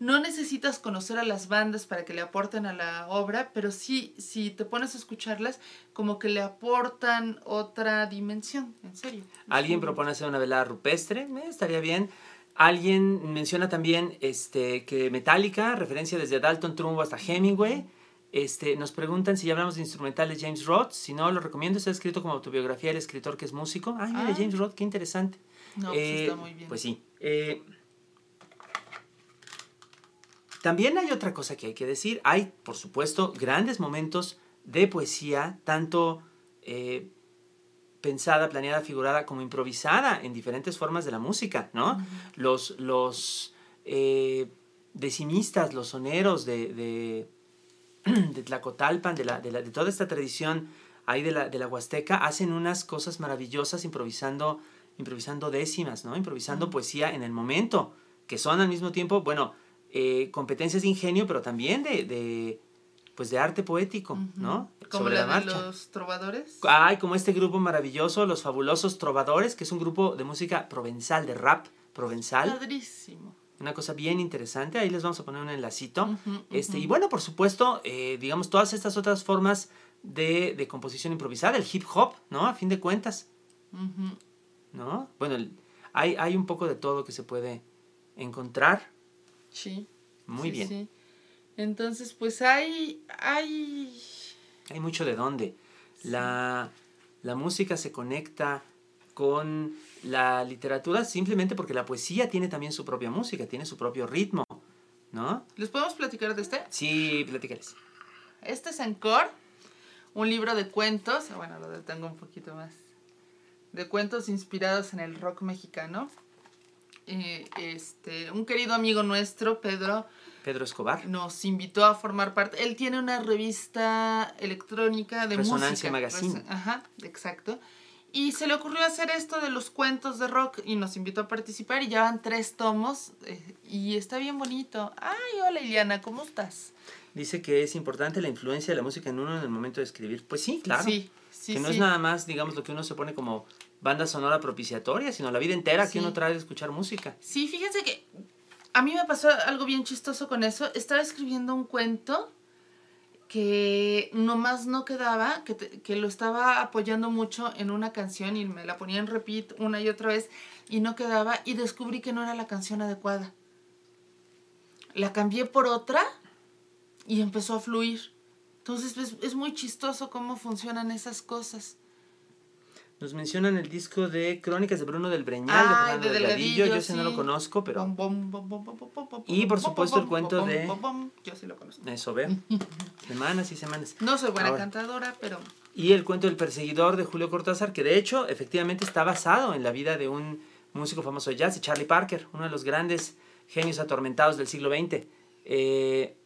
S1: no necesitas conocer a las bandas para que le aporten a la obra, pero sí, si te pones a escucharlas, como que le aportan otra dimensión, en serio.
S2: Alguien propone hacer una velada rupestre, eh, estaría bien. Alguien menciona también este, que Metallica, referencia desde Dalton Trumbo hasta Hemingway. Este, nos preguntan si ya hablamos de instrumentales James Roth. Si no, lo recomiendo. Está escrito como autobiografía del escritor que es músico. Ay, mire, ah. James Roth, qué interesante.
S1: No, pues eh, está muy bien.
S2: Pues sí. Eh, también hay otra cosa que hay que decir. Hay, por supuesto, grandes momentos de poesía, tanto eh, pensada, planeada, figurada, como improvisada en diferentes formas de la música, ¿no? Los, los decimistas, los soneros de de Tlacotalpan, de, la, de, la, de toda esta tradición ahí de la, de la Huasteca, hacen unas cosas maravillosas improvisando, improvisando décimas, ¿no? Improvisando poesía en el momento, que son al mismo tiempo, bueno, eh, competencias de ingenio, pero también de, de pues de arte poético, ¿no?
S1: Como Sobre la, de los trovadores.
S2: Ay, como este grupo maravilloso, los fabulosos trovadores, que es un grupo de música provenzal, de rap provenzal.
S1: Padrísimo
S2: una cosa bien interesante. Ahí les vamos a poner un enlacito. Este, y bueno, por supuesto, eh, digamos, todas estas otras formas de, de, composición improvisada, el hip hop, ¿no? A fin de cuentas. ¿No? Bueno, hay, hay un poco de todo que se puede encontrar.
S1: Sí.
S2: Muy bien.
S1: Sí. Entonces, pues hay, hay...
S2: Hay mucho de dónde. La, la música se conecta con la literatura simplemente porque la poesía tiene también su propia música, tiene su propio ritmo, ¿no?
S1: ¿Les podemos platicar de este?
S2: Sí, platícales.
S1: Este es Encore, un libro de cuentos, bueno, lo detengo un poquito más, de cuentos inspirados en el rock mexicano. Eh, este, un querido amigo nuestro, Pedro,
S2: Pedro Escobar.
S1: Nos invitó a formar parte. Él tiene una revista electrónica de
S2: Resonancia Magazine.
S1: Ajá, exacto. Y se le ocurrió hacer esto de los cuentos de rock y nos invitó a participar y llevan tres tomos eh, y está bien bonito. Ay, hola Iliana, ¿cómo estás?
S2: Dice que es importante la influencia de la música en uno en el momento de escribir. Pues sí, claro.
S1: Sí, sí.
S2: Que no es nada más, digamos, lo que uno se pone como banda sonora propiciatoria, sino la vida entera que uno trae de escuchar música.
S1: Sí, fíjense que a mí me pasó algo bien chistoso con eso. Estaba escribiendo un cuento que nomás no quedaba, que, que, lo estaba apoyando mucho en una canción y me la ponía en repeat una y otra vez y no quedaba y descubrí que no era la canción adecuada. La cambié por otra y empezó a fluir. Entonces es, es muy chistoso cómo funcionan esas cosas.
S2: Nos mencionan el disco de Crónicas de Bruno del Breñal, de Fernando Delgadillo. Yo ese no lo conozco, pero. y por supuesto el cuento de.
S1: Yo sí lo conozco.
S2: Eso, ve. semanas y semanas.
S1: No soy buena cantadora, pero.
S2: Y el cuento del perseguidor de Julio Cortázar, que de hecho, efectivamente está basado en la vida de un músico famoso de jazz, Charlie Parker, uno de los grandes genios atormentados del siglo XX. Eh,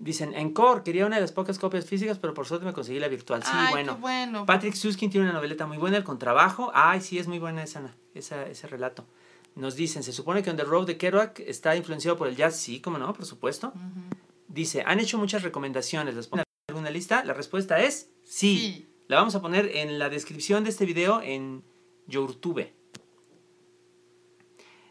S2: Dicen, Encore, quería una de las pocas copias físicas, pero por suerte me conseguí la virtual. Sí, bueno.
S1: bueno.
S2: Patrick Suskin tiene una noveleta muy buena, El Contrabajo. Ay, sí, es muy buena esa, esa, ese relato. Nos dicen, se supone que On the Road de Kerouac está influenciado por el jazz. Sí, como no, por supuesto. Dice, han hecho muchas recomendaciones. ¿Les ponen alguna lista? La respuesta es sí.
S1: Sí.
S2: La vamos a poner en la descripción de este video en YouTube.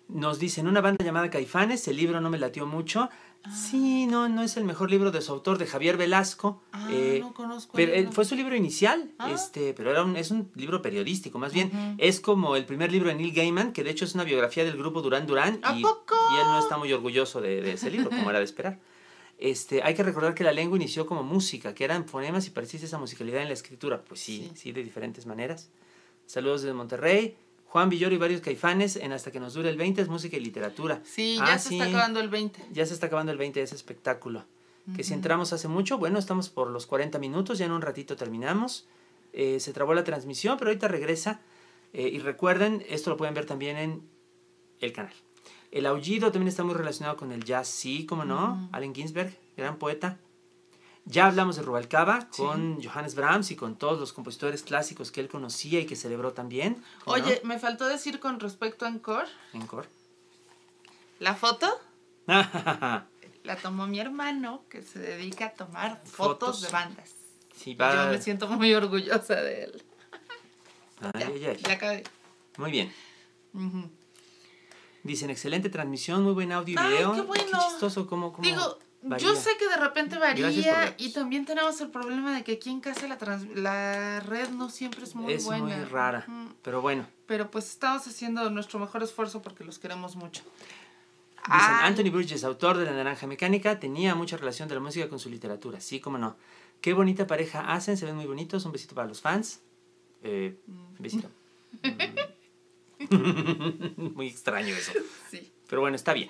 S2: Nos dicen una banda llamada Caifanes, el libro no me latió mucho. Sí, no, no es el mejor libro de su autor, de Javier Velasco.
S1: Ah,
S2: Eh,
S1: no conozco.
S2: pero
S1: el
S2: eh, fue su libro inicial,
S1: Ah.
S2: este, pero era un, es un libro periodístico, más bien es como el primer libro de Neil Gaiman, que de hecho es una biografía del grupo Durán Durán
S1: ¿A
S2: y,
S1: poco?
S2: y él no está muy orgulloso de, de ese libro, como era de esperar. Este, hay que recordar que la lengua inició como música, que eran fonemas y persiste esa musicalidad en la escritura. Pues sí, sí,
S1: Sí.
S2: de diferentes maneras. Saludos desde Monterrey. Juan Villoro y varios caifanes en Hasta que nos dure el 20 es música y literatura.
S1: Sí,
S2: Ah,
S1: ya se está acabando el 20.
S2: Ya se está acabando el 20 de ese espectáculo. Que si entramos hace mucho, bueno, estamos por los 40 minutos, ya en un ratito terminamos. Eh, se trabó la transmisión, pero ahorita regresa. Eh, y recuerden, esto lo pueden ver también en el canal. El aullido también está muy relacionado con el jazz, sí, como no. Allen Ginsberg, gran poeta. Ya hablamos de Rubalcaba
S1: Sí.
S2: con Johannes Brahms y con todos los compositores clásicos que él conocía y que celebró también.
S1: Oye, me faltó decir con respecto a Encore,
S2: Encore.
S1: la foto la tomó mi hermano, que se dedica a tomar fotos,
S2: Fotos.
S1: de bandas.
S2: sí, va.
S1: Yo me siento muy orgullosa de él.
S2: Ay,
S1: Ya,
S2: ay, ay.
S1: ya acabé.
S2: Muy bien. Dicen, excelente transmisión, muy buen audio y
S1: Ay,
S2: video.
S1: qué bueno.
S2: chistoso, cómo, cómo
S1: Digo,
S2: varía.
S1: yo sé que de repente
S2: por
S1: varía y también tenemos el problema de que aquí en casa la, trans- la red no siempre es muy
S2: es
S1: buena.
S2: muy rara, pero bueno.
S1: Pero pues estamos haciendo nuestro mejor esfuerzo porque los queremos mucho.
S2: Dicen,
S1: Ay,
S2: Anthony Burgess, autor de La Naranja Mecánica, tenía mucha relación de la música con su literatura. Sí, cómo no. Qué bonita pareja hacen, se ven muy bonitos. Un besito para los fans. Eh,
S1: Mm.
S2: besito. Mm. muy extraño eso.
S1: Sí.
S2: Pero bueno, está bien.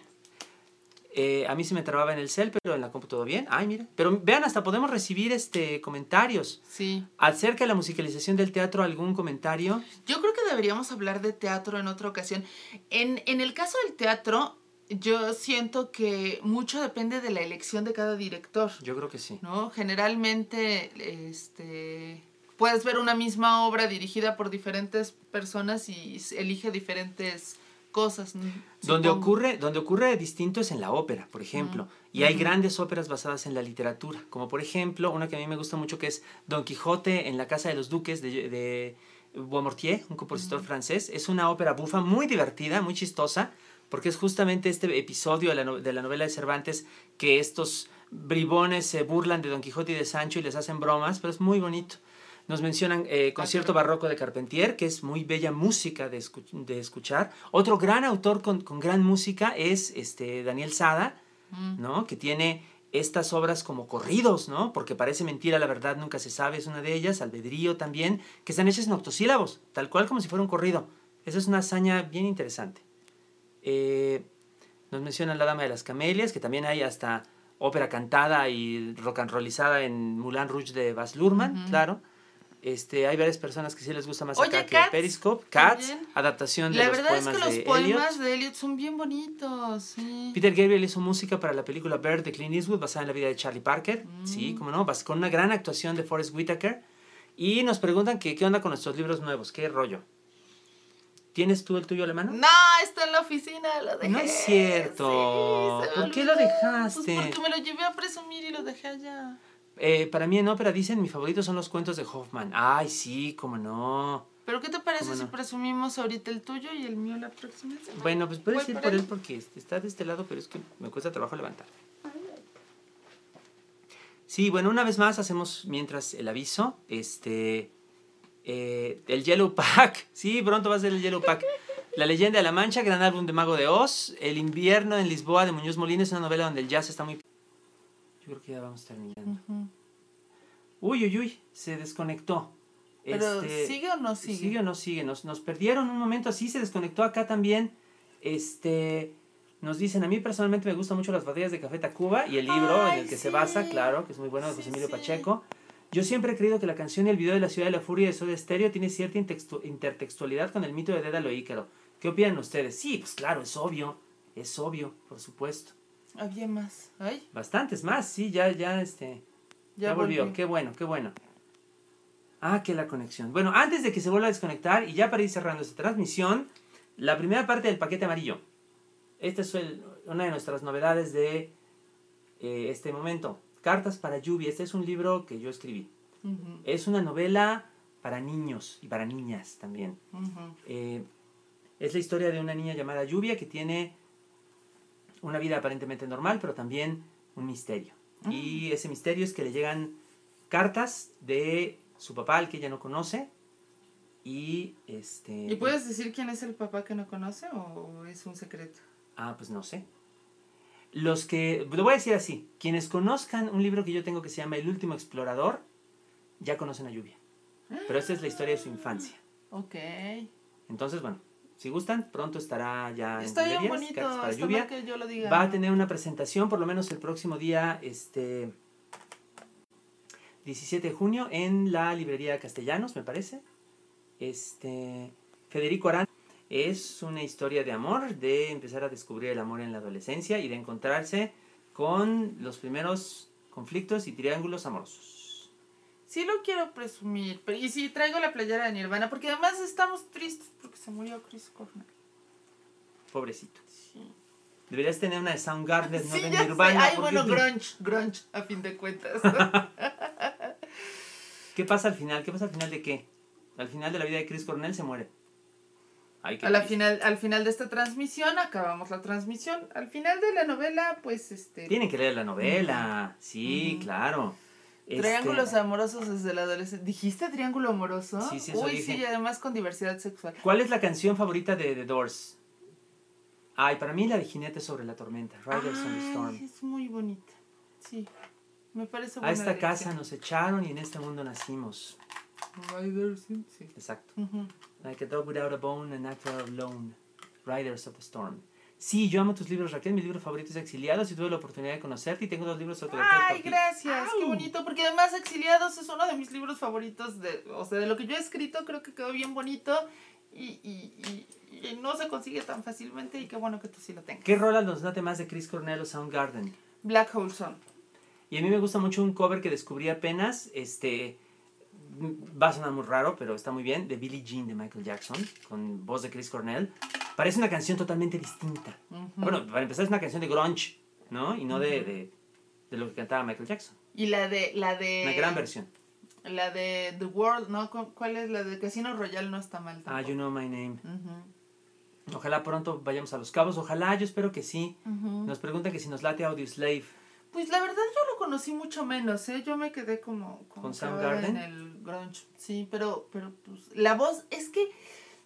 S2: Eh, a mí se me trababa en el cel, pero en la compu todo bien. Ay, mira. Pero vean, hasta podemos recibir este comentarios.
S1: Sí.
S2: Acerca de la musicalización del teatro, ¿algún comentario?
S1: Yo creo que deberíamos hablar de teatro en otra ocasión. En, en el caso del teatro, yo siento que mucho depende de la elección de cada director,
S2: Yo creo que sí.
S1: ¿no? Generalmente, este, puedes ver una misma obra dirigida por diferentes personas y elige diferentes cosas.
S2: Donde ocurre, donde ocurre distinto es en la ópera, por ejemplo.
S1: Ujú.
S2: Y hay grandes óperas basadas en la literatura. Como por ejemplo, una que a mí me gusta mucho que es Don Quijote en la Casa de los Duques de, de Beaumortier, un compositor francés. Es una ópera bufa muy divertida, muy chistosa, porque es justamente este episodio de la, no- de la novela de Cervantes que estos bribones se burlan de Don Quijote y de Sancho y les hacen bromas, pero es muy bonito. Nos mencionan eh, concierto barroco de Carpentier, que es muy bella música de, escu- de escuchar. Otro gran autor con, con gran música es este, Daniel Sada,
S1: Mm.
S2: ¿no? Que tiene estas obras como corridos, ¿no? Porque parece mentira, la verdad nunca se sabe, es una de ellas, Albedrío también, que están hechas en octosílabos, tal cual como si fuera un corrido. Esa es una hazaña bien interesante. Eh, nos mencionan La Dama de las Camelias, que también hay hasta ópera cantada y rock and rollizada en Moulin Rouge de Baz Luhrmann, claro. Este, hay varias personas que sí les gusta más
S1: Oye,
S2: acá que
S1: Cats,
S2: Periscope. Cats,
S1: también.
S2: adaptación de
S1: La
S2: los
S1: verdad es
S2: poemas
S1: que los
S2: de
S1: poemas
S2: Eliot.
S1: de Eliot son bien bonitos. Sí.
S2: Peter Gabriel hizo música para la película Bird de Clint Eastwood basada en la vida de Charlie Parker. Sí,
S1: Mm.
S2: como no, con una gran actuación de Forrest Whitaker. Y nos preguntan que qué onda con nuestros libros nuevos, qué rollo. ¿Tienes tú el tuyo alemán?
S1: No, está en la oficina, lo dejé.
S2: No es cierto.
S1: Sí,
S2: ¿Por qué lo
S1: olvidó.
S2: dejaste?
S1: Pues porque me lo llevé a presumir y lo dejé allá.
S2: Eh, para mí en ópera dicen, mis favoritos son los cuentos de Hoffman. Ay, sí, cómo no.
S1: ¿Pero qué te parece
S2: ¿Cómo
S1: si
S2: no?
S1: presumimos ahorita el tuyo y el mío la próxima semana?
S2: Bueno, pues puedes ir
S1: por él.
S2: él porque está de este lado, pero es que me cuesta trabajo levantar. Sí, bueno, una vez más hacemos mientras el aviso, este, eh, el Yellow Pack, sí, pronto va a ser el Yellow Pack. La leyenda de la Mancha, gran álbum de Mago de Oz, El invierno en Lisboa de Muñoz Molina, es una novela donde el jazz está muy... Yo creo que ya vamos terminando. Uy, uy, uy, se desconectó.
S1: Pero,
S2: Este,
S1: ¿sigue o no sigue?
S2: ¿Sigue o no sigue? Nos, nos perdieron un momento así, se desconectó acá también. Este, nos dicen, a mí personalmente me gustan mucho las batallas de Café Tacuba y el libro en el que se basa, claro, que es muy bueno, de
S1: Sí,
S2: José Emilio
S1: sí.
S2: Pacheco. Yo siempre he creído que la canción y el video de La Ciudad de la Furia de Soda Stereo tiene cierta intertextualidad con el mito de Dédalo Ícaro. ¿Qué opinan ustedes? Sí, pues claro, es obvio, es obvio, por supuesto.
S1: Había más. Ay,
S2: Bastantes más, sí, ya, ya, este...
S1: ya,
S2: Ya, volvió,
S1: volví.
S2: qué bueno, qué bueno. Ah, que la conexión. Bueno, antes de que se vuelva a desconectar y ya para ir cerrando esta transmisión, La primera parte del paquete amarillo. Esta es el- una de nuestras novedades de eh, este momento. Cartas para lluvia. Este es un libro que yo escribí. Es una novela para niños y para niñas también. Eh, es la historia de una niña llamada Lluvia que tiene una vida aparentemente normal, pero también un misterio.
S1: Ah.
S2: Y ese misterio es que le llegan cartas de su papá, al que ella no conoce. Y este.
S1: ¿Y puedes decir quién es el papá que no conoce o es un secreto?
S2: Ah, pues no sé. Los que. Lo voy a decir así: quienes conozcan un libro que yo tengo que se llama El último explorador, ya conocen a Lluvia. Pero esta es la historia de su infancia.
S1: Ok.
S2: Entonces, bueno, si gustan, pronto estará ya
S1: Está bien
S2: librerías,
S1: bonito.
S2: Para
S1: Está
S2: lluvia.
S1: que yo lo diga.
S2: Va a tener una presentación, por lo menos el próximo día, este 17 de junio, en la librería Castellanos, me parece. Este Federico Arán es una historia de amor, de empezar a descubrir el amor en la adolescencia y de encontrarse con los primeros conflictos y triángulos amorosos.
S1: Sí lo quiero presumir. Pero, y sí, traigo la playera de Nirvana. Porque además estamos tristes porque se murió Chris Cornell.
S2: Pobrecito.
S1: Sí.
S2: Deberías tener una de Soundgarden, no
S1: Sí,
S2: de. Nirvana.
S1: Ay, bueno, grunge, grunge, a fin de cuentas.
S2: ¿Qué pasa al final? ¿Qué pasa al final de qué? Al final de la vida de Chris Cornell se muere. Ay,
S1: a la final, al final de esta transmisión, acabamos la transmisión. Al final de la novela, pues, este...
S2: Tienen que leer la novela. Sí,
S1: Ujú.
S2: claro. Este,
S1: Triángulos amorosos desde la adolescencia. ¿Dijiste triángulo amoroso?
S2: Sí, sí, eso
S1: Uy,
S2: dije.
S1: sí, y además con diversidad sexual.
S2: ¿Cuál es la canción favorita de The Doors? Ay, para mí la de Jinete sobre la tormenta, Riders on the
S1: Ay,
S2: Storm.
S1: es muy bonita. Sí, me parece
S2: A esta casa nos echaron y en este mundo nacimos.
S1: Riders, sí.
S2: Exacto.
S1: Ujú.
S2: Like a dog without a bone, an actor alone. Riders of the Storm. Sí, yo amo tus libros, Raquel. Mi libro favorito es Exiliados y tuve la oportunidad de conocerte y tengo dos libros autografiados
S1: Ay,
S2: por ti.
S1: gracias, qué bonito, porque además Exiliados es uno de mis libros favoritos, de, o sea, de lo que yo he escrito, creo que quedó bien bonito y, y, y- y no se consigue tan fácilmente y qué bueno que tú sí lo tengas.
S2: ¿Qué rola nos late más de Chris Cornell o Soundgarden?
S1: Black Hole Sun.
S2: Y a mí me gusta mucho un cover que descubrí apenas, este, va a sonar muy raro, pero está muy bien, de Billie Jean de Michael Jackson, con voz de Chris Cornell. Parece una canción totalmente distinta. Bueno, para empezar es una canción de grunge, ¿no? Y no de, de, de lo que cantaba Michael Jackson.
S1: Y la de, la de...
S2: Una gran versión.
S1: La de The World, ¿no? ¿Cu- ¿Cuál es? La de Casino Royale no está mal
S2: Ah. You Know My Name. Ojalá pronto vayamos a Los Cabos, ojalá, yo espero que sí. Nos preguntan que si nos late Audio Slave.
S1: Pues la verdad yo lo conocí mucho menos, ¿eh? Yo me quedé como, como
S2: ¿Con Soundgarden?
S1: en el grunge. Sí, pero, pero pues la voz, es que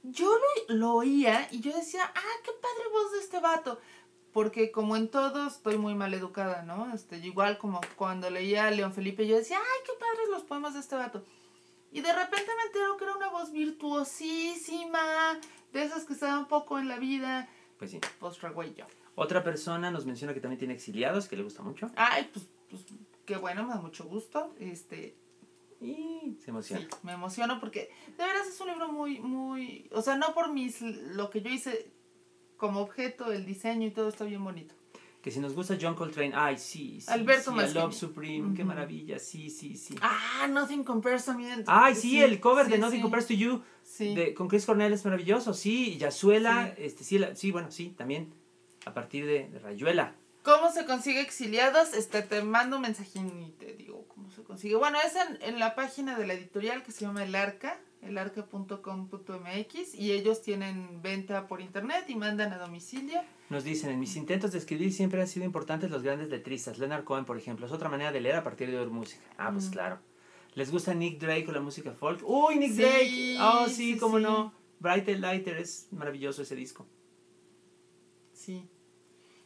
S1: yo lo, lo oía y yo decía, ah, qué padre voz de este vato. Porque como en todo estoy muy mal educada, ¿no? Este, igual como cuando leía a León Felipe, yo decía, ay, qué padres los poemas de este vato. Y de repente me entero que era una voz virtuosísima, de esas que se dan poco en la vida.
S2: Pues sí.
S1: Pues yo.
S2: Otra persona nos menciona que también tiene exiliados, que le gusta mucho.
S1: Ay, pues, pues qué bueno, me da mucho gusto. Este,
S2: Y se emociona.
S1: Sí, me emociono porque de veras es un libro muy, muy, o sea, no por mis, lo que yo hice como objeto, el diseño y todo está bien bonito.
S2: Que si nos gusta John Coltrane, ay, sí, sí.
S1: Alberto
S2: sí. Love Supreme, qué maravilla, sí, sí, sí.
S1: Ah, Nothing Compares también.
S2: Ay, sí, el cover de Nothing Compares to You de, con Chris Cornell es maravilloso, sí. Y Yasuela,
S1: Sí.
S2: este, sí, la- sí, bueno, sí, también. A partir de, de Rayuela.
S1: ¿Cómo se consigue exiliados? Este, te mando un mensajín y te digo se consigue. Bueno, es en, en la página de la editorial que se llama El Arca, elarca.com.mx y ellos tienen venta por internet y mandan a domicilio.
S2: Nos dicen, en mis intentos de escribir siempre han sido importantes los grandes letristas. Leonard Cohen, por ejemplo, es otra manera de leer a partir de oír música. Ah, pues
S1: Mm.
S2: claro. ¿Les gusta Nick Drake o la música folk? ¡Uy, Nick
S1: Sí,
S2: Drake! Oh, sí,
S1: sí,
S2: cómo
S1: sí.
S2: no. Brighter Lighter es maravilloso ese disco.
S1: Sí.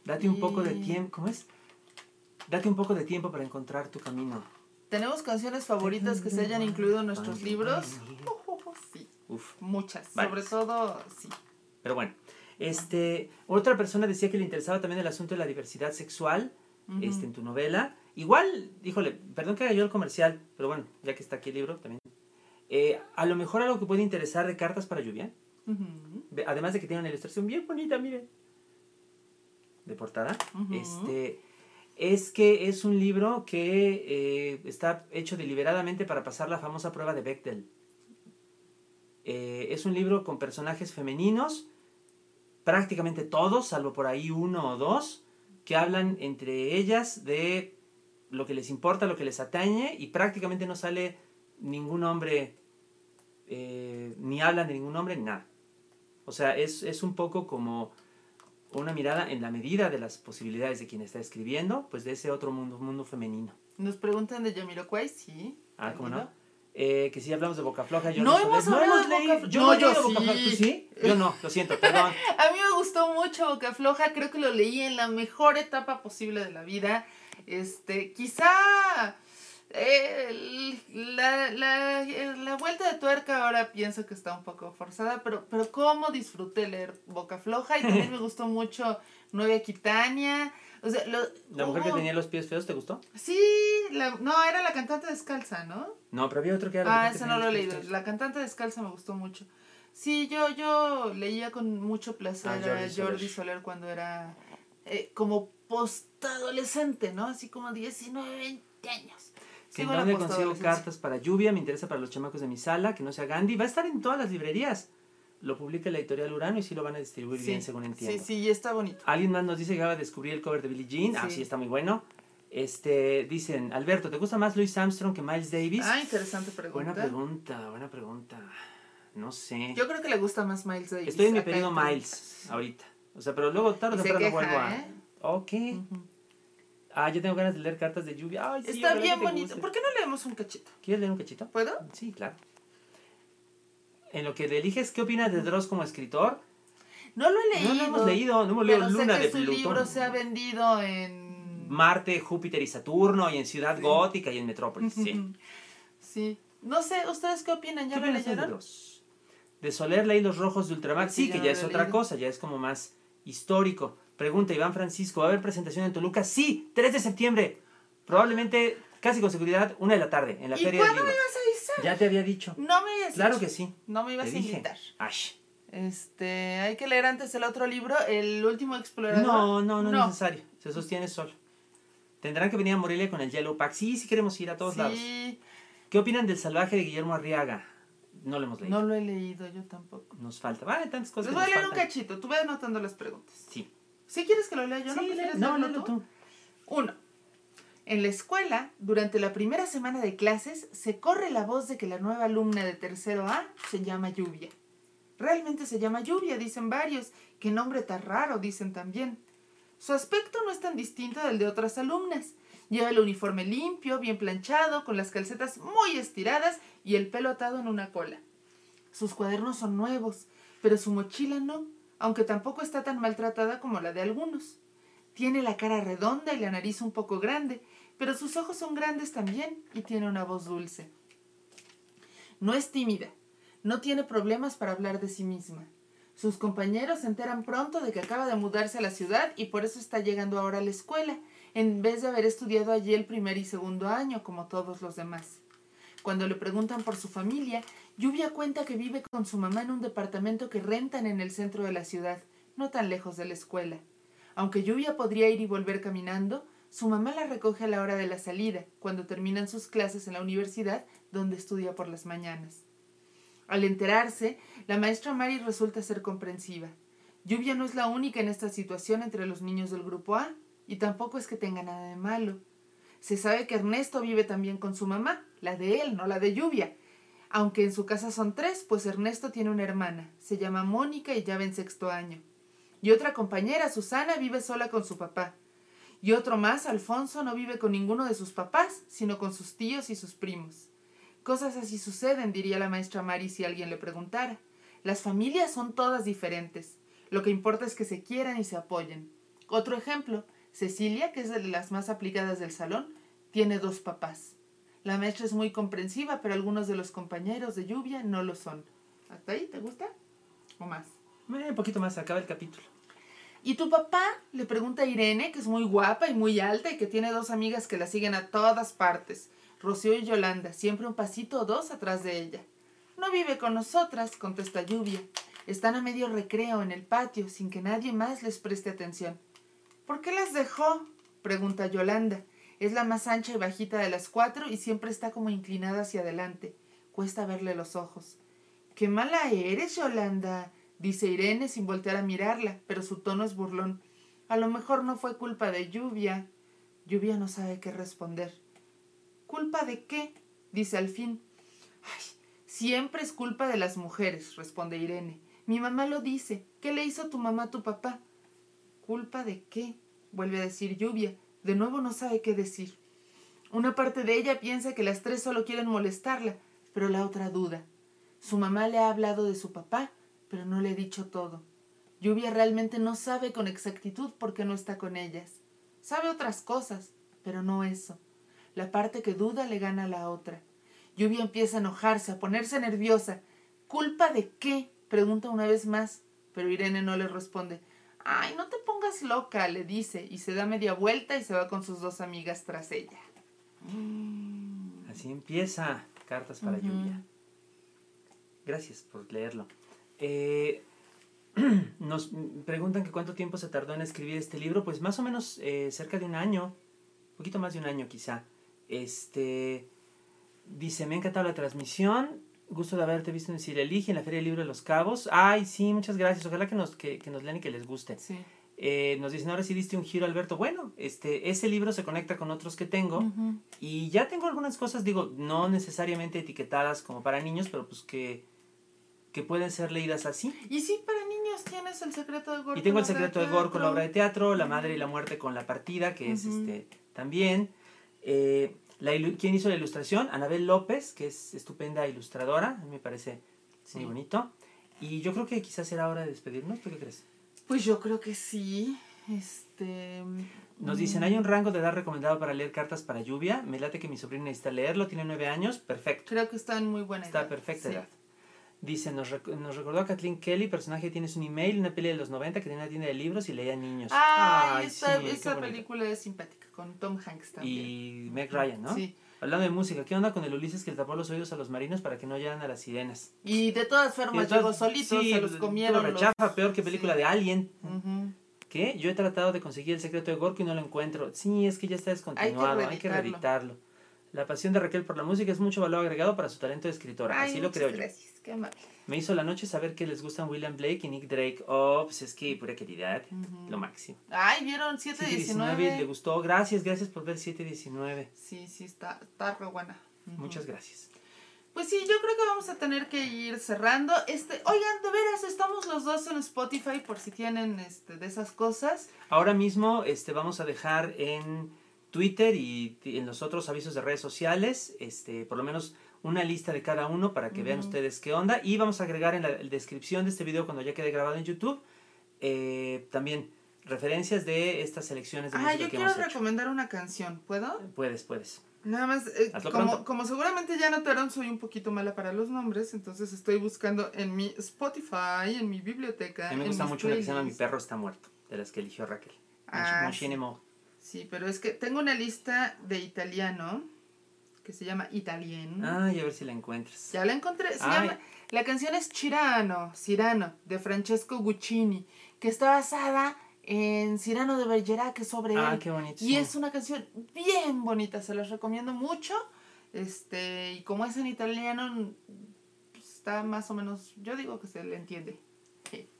S2: Date un poco de tiempo, ¿cómo es? Date un poco de tiempo para encontrar tu camino.
S1: ¿Tenemos canciones favoritas que se hayan incluido en nuestros libros? Sí,
S2: Uf.
S1: muchas. Sobre todo, sí.
S2: Pero bueno, este, otra persona decía que le interesaba también el asunto de la diversidad sexual este, en tu novela. Igual, híjole, perdón que haga yo el comercial, pero bueno, ya que está aquí el libro también. Eh, a lo mejor algo que puede interesar de Cartas para Lluvia, además de que tiene una ilustración bien bonita, miren, de portada, este, es que es un libro que eh, está hecho deliberadamente para pasar la famosa prueba de Bechdel. Eh, es un libro con personajes femeninos prácticamente todos, salvo por ahí uno o dos, que hablan entre ellas de lo que les importa, lo que les atañe, y prácticamente no sale ningún hombre, eh, ni hablan de ningún hombre, nada. O sea, es, es un poco como una mirada en la medida de las posibilidades de quien está escribiendo, pues de ese otro mundo, mundo femenino.
S1: Nos preguntan de Yamiroquai, sí.
S2: Ah, ¿cómo no? Eh, que sí hablamos de Boca Floja. Yo
S1: no, hemos hablado de Boca Floja.
S2: Yo no, yo sí. Boca Floja. ¿Tú sí? Yo no, lo siento, perdón.
S1: A mí me gustó mucho Boca Floja, creo que lo leí en la mejor etapa posible de la vida. Este, quizá eh, la, la, la, vuelta de tuerca ahora pienso que está un poco forzada, pero, pero cómo disfruté leer Boca Floja y también me gustó mucho Nueva Aquitania. O sea, lo,
S2: ¿La mujer que tenía los pies feos te gustó?
S1: Sí, la, no, era la cantante descalza, ¿no?
S2: No, pero había otro que era.
S1: Ah, ese no lo he leído. La cantante descalza me gustó mucho. Sí, yo, yo leía con mucho placer ah, a Jordi Soler. cuando era eh, como postadolescente, ¿no? Así como 19, 20 años.
S2: Sí, ¿En dónde consigo cartas para lluvia? Me interesa para los chamacos de mi sala, que no sea Gandhi. Va a estar en todas las librerías. Lo publica la editorial Urano y sí lo van a distribuir bien, según entiendo.
S1: Sí, sí, está bonito.
S2: Alguien más nos dice que acaba de descubrir el cover de Billie Jean. Ah, sí, está muy bueno. Este, dicen, Alberto, ¿te gusta más Louis Armstrong que Miles Davis?
S1: Ah, interesante pregunta.
S2: Buena pregunta, buena pregunta. No sé.
S1: Yo creo que le gusta más Miles Davis.
S2: Estoy en mi periodo Miles ahorita. O sea, pero luego tarde o temprano vuelvo a. ¿eh? Ok. Ah, yo tengo ganas de leer cartas de lluvia. Ay, sí,
S1: Está bien bonito. ¿Por qué no leemos un cachito?
S2: ¿Quieres leer un cachito?
S1: ¿Puedo?
S2: Sí, claro. En lo que eliges, ¿qué opinas de Dross como escritor?
S1: No lo he leído.
S2: No lo hemos leído, no hemos leído Luna sé que de
S1: su libro se ha vendido en...
S2: Marte, Júpiter y Saturno, y en Ciudad Gótica y en Metrópolis, sí.
S1: sí. No sé, ¿ustedes qué opinan? ¿Ya lo leyeron?
S2: De, Soler leí Los Rojos de Ultramar. Sí, que ya es otra cosa, ya es como más histórico. Pregunta Iván Francisco, ¿va a haber presentación en Toluca? Sí, 3 de septiembre. Probablemente, casi con seguridad, una de la tarde, en la
S1: ¿Y
S2: Feria
S1: cuándo me ibas a avisar?
S2: Ya te había dicho.
S1: No me habías
S2: Claro que sí.
S1: No me ibas
S2: te
S1: a
S2: dije.
S1: invitar.
S2: Ash.
S1: Este, hay que leer antes el otro libro, El último explorador.
S2: No, no, no, es necesario. Se sostiene solo. Tendrán que venir a Morelia con el Yellow Pack. Sí, sí queremos ir a todos
S1: sí.
S2: lados. ¿Qué opinan del salvaje de Guillermo Arriaga? No lo hemos leído.
S1: No lo he leído, yo tampoco.
S2: Nos falta. Vale, tantas cosas.
S1: Les voy a leer un cachito. Tú ve anotando las preguntas.
S2: Sí.
S1: ¿Sí quieres que lo lea yo?
S2: Sí,
S1: ¿No
S2: no, tú.
S1: Uno. En la escuela, durante la primera semana de clases, se corre la voz de que la nueva alumna de tercero A se llama Lluvia. Realmente se llama Lluvia, dicen varios. Qué nombre tan raro, dicen también. Su aspecto no es tan distinto del de otras alumnas. Lleva el uniforme limpio, bien planchado, con las calcetas muy estiradas y el pelo atado en una cola. Sus cuadernos son nuevos, pero su mochila no, aunque tampoco está tan maltratada como la de algunos. Tiene la cara redonda y la nariz un poco grande, pero sus ojos son grandes también y tiene una voz dulce. No es tímida, no tiene problemas para hablar de sí misma. Sus compañeros se enteran pronto de que acaba de mudarse a la ciudad y por eso está llegando ahora a la escuela, en vez de haber estudiado allí el primer y segundo año como todos los demás. Cuando le preguntan por su familia, Lluvia cuenta que vive con su mamá en un departamento que rentan en el centro de la ciudad, no tan lejos de la escuela. Aunque Lluvia podría ir y volver caminando, su mamá la recoge a la hora de la salida, cuando terminan sus clases en la universidad, donde estudia por las mañanas. Al enterarse, la maestra Mari resulta ser comprensiva. Lluvia no es la única en esta situación entre los niños del grupo A, y tampoco es que tenga nada de malo. Se sabe que Ernesto vive también con su mamá, la de él, no la de Lluvia. Aunque en su casa son tres, pues Ernesto tiene una hermana, se llama Mónica y ya va en sexto año. Y otra compañera, Susana, vive sola con su papá. Y otro más, Alfonso, no vive con ninguno de sus papás, sino con sus tíos y sus primos. Cosas así suceden, diría la maestra Mari si alguien le preguntara. Las familias son todas diferentes. Lo que importa es que se quieran y se apoyen. Otro ejemplo, Cecilia, que es de las más aplicadas del salón, tiene dos papás. La maestra es muy comprensiva, pero algunos de los compañeros de lluvia no lo son. ¿Hasta ahí te gusta? ¿O más?
S2: Eh, un poquito más, acaba el capítulo.
S1: ¿Y tu papá? Le pregunta a Irene, que es muy guapa y muy alta y que tiene dos amigas que la siguen a todas partes. Rocío y Yolanda, siempre un pasito o dos atrás de ella. No vive con nosotras, contesta Lluvia. Están a medio recreo en el patio, sin que nadie más les preste atención. ¿Por qué las dejó? pregunta Yolanda. Es la más ancha y bajita de las cuatro y siempre está como inclinada hacia adelante. Cuesta verle los ojos. ¡Qué mala eres, Yolanda! dice Irene sin voltear a mirarla, pero su tono es burlón. A lo mejor no fue culpa de lluvia. Lluvia no sabe qué responder. ¿Culpa de qué? dice al fin. Ay, siempre es culpa de las mujeres, responde Irene. Mi mamá lo dice. ¿Qué le hizo tu mamá a tu papá? ¿Culpa de qué? vuelve a decir Lluvia. De nuevo no sabe qué decir. Una parte de ella piensa que las tres solo quieren molestarla, pero la otra duda. Su mamá le ha hablado de su papá, pero no le ha dicho todo. Lluvia realmente no sabe con exactitud por qué no está con ellas. Sabe otras cosas, pero no eso. La parte que duda le gana a la otra. Lluvia empieza a enojarse, a ponerse nerviosa. ¿Culpa de qué? pregunta una vez más, pero Irene no le responde. Ay, no te pongas loca, le dice, y se da media vuelta y se va con sus dos amigas tras ella.
S2: Así empieza Cartas para Lluvia. Gracias por leerlo. Eh, nos preguntan que cuánto tiempo se tardó en escribir este libro. Pues más o menos eh, cerca de un año, un poquito más de un año quizá. Este dice, me ha encantado la transmisión. Gusto de haberte visto en Elige, en la Feria del Libro de los Cabos. Ay, sí, muchas gracias. Ojalá que nos, que, que nos lean y que les guste.
S1: Sí.
S2: Eh, nos dicen, ahora sí diste un giro, Alberto. Bueno, este, ese libro se conecta con otros que tengo. Y ya tengo algunas cosas, digo, no necesariamente etiquetadas como para niños, pero pues que, que pueden ser leídas así.
S1: Y sí, para niños tienes El secreto de Gore.
S2: Y tengo El secreto de Gore con la obra de teatro, La madre y la muerte con la partida, que es este también. Eh, la ¿Quién hizo la ilustración? Anabel López, que es estupenda ilustradora, a mí me parece muy bonito. Y yo creo que quizás será hora de despedirnos, ¿tú qué crees?
S1: Pues yo creo que sí. Este.
S2: Nos dicen,
S1: mm.
S2: ¿hay un rango de edad recomendado para leer cartas para lluvia? Me late que mi sobrina necesita leerlo, tiene nueve años, perfecto.
S1: Creo que está en muy buena
S2: está
S1: edad.
S2: Está perfecta
S1: sí.
S2: edad. Dice, nos, rec nos, recordó a Kathleen Kelly, personaje tienes un email, una peli de los 90 que tenía una tienda de libros y leía niños.
S1: Ay, esta, sí, esa película es simpática, con Tom Hanks también.
S2: Y Meg Ryan, ¿no?
S1: Sí.
S2: Hablando de música, ¿qué onda con el Ulises que le tapó los oídos a los marinos para que no oyeran a las sirenas?
S1: Y de todas formas llegó solito,
S2: sí,
S1: se los comieron.
S2: rechaza,
S1: los...
S2: peor que película
S1: sí.
S2: de Alien.
S1: Uh -huh.
S2: ¿Qué? Yo he tratado de conseguir el secreto de Gorko y no lo encuentro. Sí, es que ya está descontinuado, hay que reeditarlo. La pasión de Raquel por la música es mucho valor agregado para su talento de escritora.
S1: Ay,
S2: Así lo creo
S1: gracias.
S2: yo.
S1: Qué amable.
S2: Me hizo la noche saber que les gustan William Blake y Nick Drake. Oh, pues es que pura calidad. Uh -huh. Lo máximo.
S1: Ay, ¿vieron 719?
S2: Le gustó. Gracias, gracias por ver 719.
S1: Sí, sí, está, está re buena.
S2: Uh -huh. Muchas gracias.
S1: Pues sí, yo creo que vamos a tener que ir cerrando. Este, oigan, de veras, estamos los dos en Spotify por si tienen este, de esas cosas.
S2: Ahora mismo este, vamos a dejar en Twitter y en los otros avisos de redes sociales, este, por lo menos una lista de cada uno para que uh -huh. vean ustedes qué onda. Y vamos a agregar en la descripción de este video cuando ya quede grabado en YouTube eh, también referencias de estas selecciones de
S1: ah,
S2: música
S1: yo
S2: que
S1: quiero
S2: hemos
S1: recomendar una canción, ¿puedo?
S2: Puedes, puedes.
S1: Nada más, eh, como, como, seguramente ya notaron, soy un poquito mala para los nombres, entonces estoy buscando en mi Spotify, en mi biblioteca.
S2: A mí me gusta mucho una que se llama Mi perro está muerto, de las que eligió Raquel.
S1: Ah, sí. sí, pero es que tengo una lista de italiano que se llama Italien.
S2: Ay, a ver si la encuentras.
S1: Ya la encontré. Se llama, la canción es Cirano, Cirano, de Francesco Guccini, que está basada en Cirano de Bergerac, sobre
S2: ah,
S1: él.
S2: qué bonito.
S1: Y es una canción bien bonita, se las recomiendo mucho. Este, y como es en italiano, está más o menos, yo digo que se le entiende. Sí.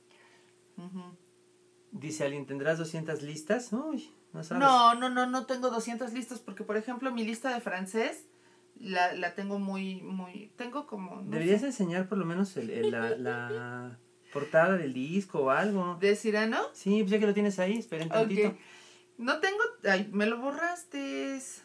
S1: Uh -huh.
S2: Dice alguien, ¿tendrás 200 listas? Uy, no sabes.
S1: No, no, no, no tengo 200 listas porque, por ejemplo, mi lista de francés la, la tengo muy, muy, tengo como... No
S2: Deberías
S1: sé.
S2: enseñar por lo menos el, el, la, la portada del disco o algo.
S1: ¿De Cirano?
S2: Sí, pues ya que lo tienes ahí, esperen tantito.
S1: Okay. No tengo, ay, me lo borraste.
S2: Es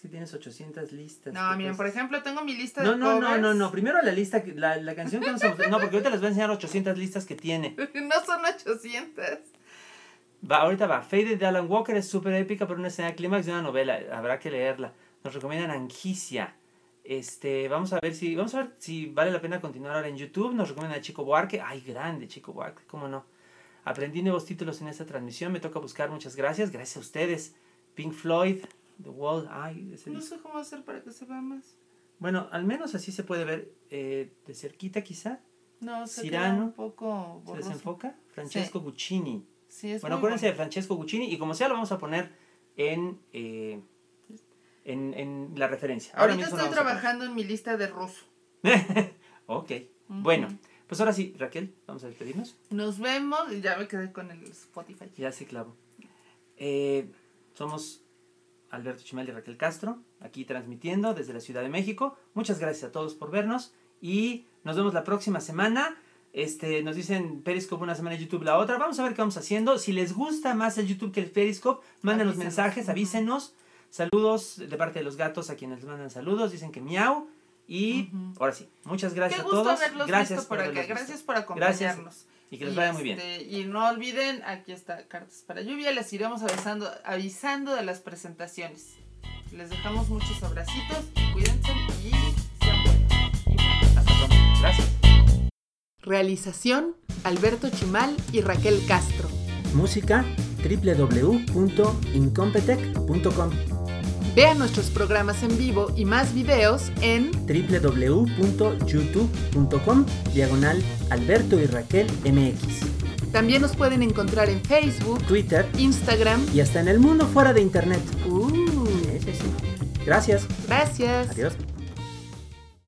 S2: que tienes 800 listas.
S1: No, miren, por ejemplo, tengo mi lista
S2: no,
S1: de
S2: no,
S1: covers.
S2: No, no, no, primero la lista, la, la canción que mostrar. No, porque ahorita les voy a enseñar 800 listas que tiene.
S1: no son 800.
S2: Va, ahorita va. Faded de Alan Walker es súper épica, pero una escena clímax de una novela. Habrá que leerla. Nos recomiendan Angicia. Este, vamos a ver si, vamos a ver si vale la pena continuar ahora en YouTube. Nos recomiendan a Chico Buarque. Ay, grande Chico Buarque, cómo no. Aprendí nuevos títulos en esta transmisión. Me toca buscar, muchas gracias. Gracias a ustedes. Pink Floyd, The Wall. Ay, ese
S1: No sé cómo hacer para que se vea más.
S2: Bueno, al menos así se puede ver eh, de cerquita quizá.
S1: No, se
S2: Cirano.
S1: queda un poco
S2: ¿Se
S1: borroso.
S2: desenfoca? Francesco Guccini.
S1: Sí, es
S2: Bueno, acuérdense de Francesco Guccini y como sea lo vamos a poner en, eh, en, en la referencia. Ahora
S1: Ahorita
S2: mismo
S1: estoy trabajando en mi lista de ruso.
S2: ok.
S1: Ujú.
S2: Bueno, Pues ahora sí, Raquel, vamos a despedirnos.
S1: Nos vemos. Ya me quedé con el Spotify.
S2: Ya sí, clavo. Eh, somos Alberto Chimal y Raquel Castro, aquí transmitiendo desde la Ciudad de México. Muchas gracias a todos por vernos y nos vemos la próxima semana. Este, nos dicen Periscope una semana y YouTube la otra. Vamos a ver qué vamos haciendo. Si les gusta más el YouTube que el Periscope, mándenos
S1: Avísenos.
S2: mensajes, avísenos. Saludos de parte de los gatos a quienes les mandan saludos. Dicen que miau. Y ahora sí, muchas gracias
S1: Qué
S2: a todos.
S1: haberlos
S2: gracias
S1: visto por acá. Gracias por
S2: Gracias.
S1: acompañarnos.
S2: Y que les vaya muy bien.
S1: este, Y no olviden, aquí está Cartas para Lluvia. Les iremos avisando, avisando de las presentaciones. Les dejamos muchos abracitos. Cuídense y sean buenos. Y buenas.
S2: Hasta pronto. Gracias.
S1: Realización: Alberto Chimal y Raquel Castro.
S2: Música www.incompetech.com
S1: Vean nuestros programas en vivo y más videos en
S2: www.youtube.com diagonal Alberto y Raquel MX,
S1: También nos pueden encontrar en Facebook,
S2: Twitter
S1: Instagram.
S2: y hasta en el mundo fuera de internet.
S1: Uh,
S2: Sí, sí, sí. Gracias.
S1: gracias.
S2: Adiós.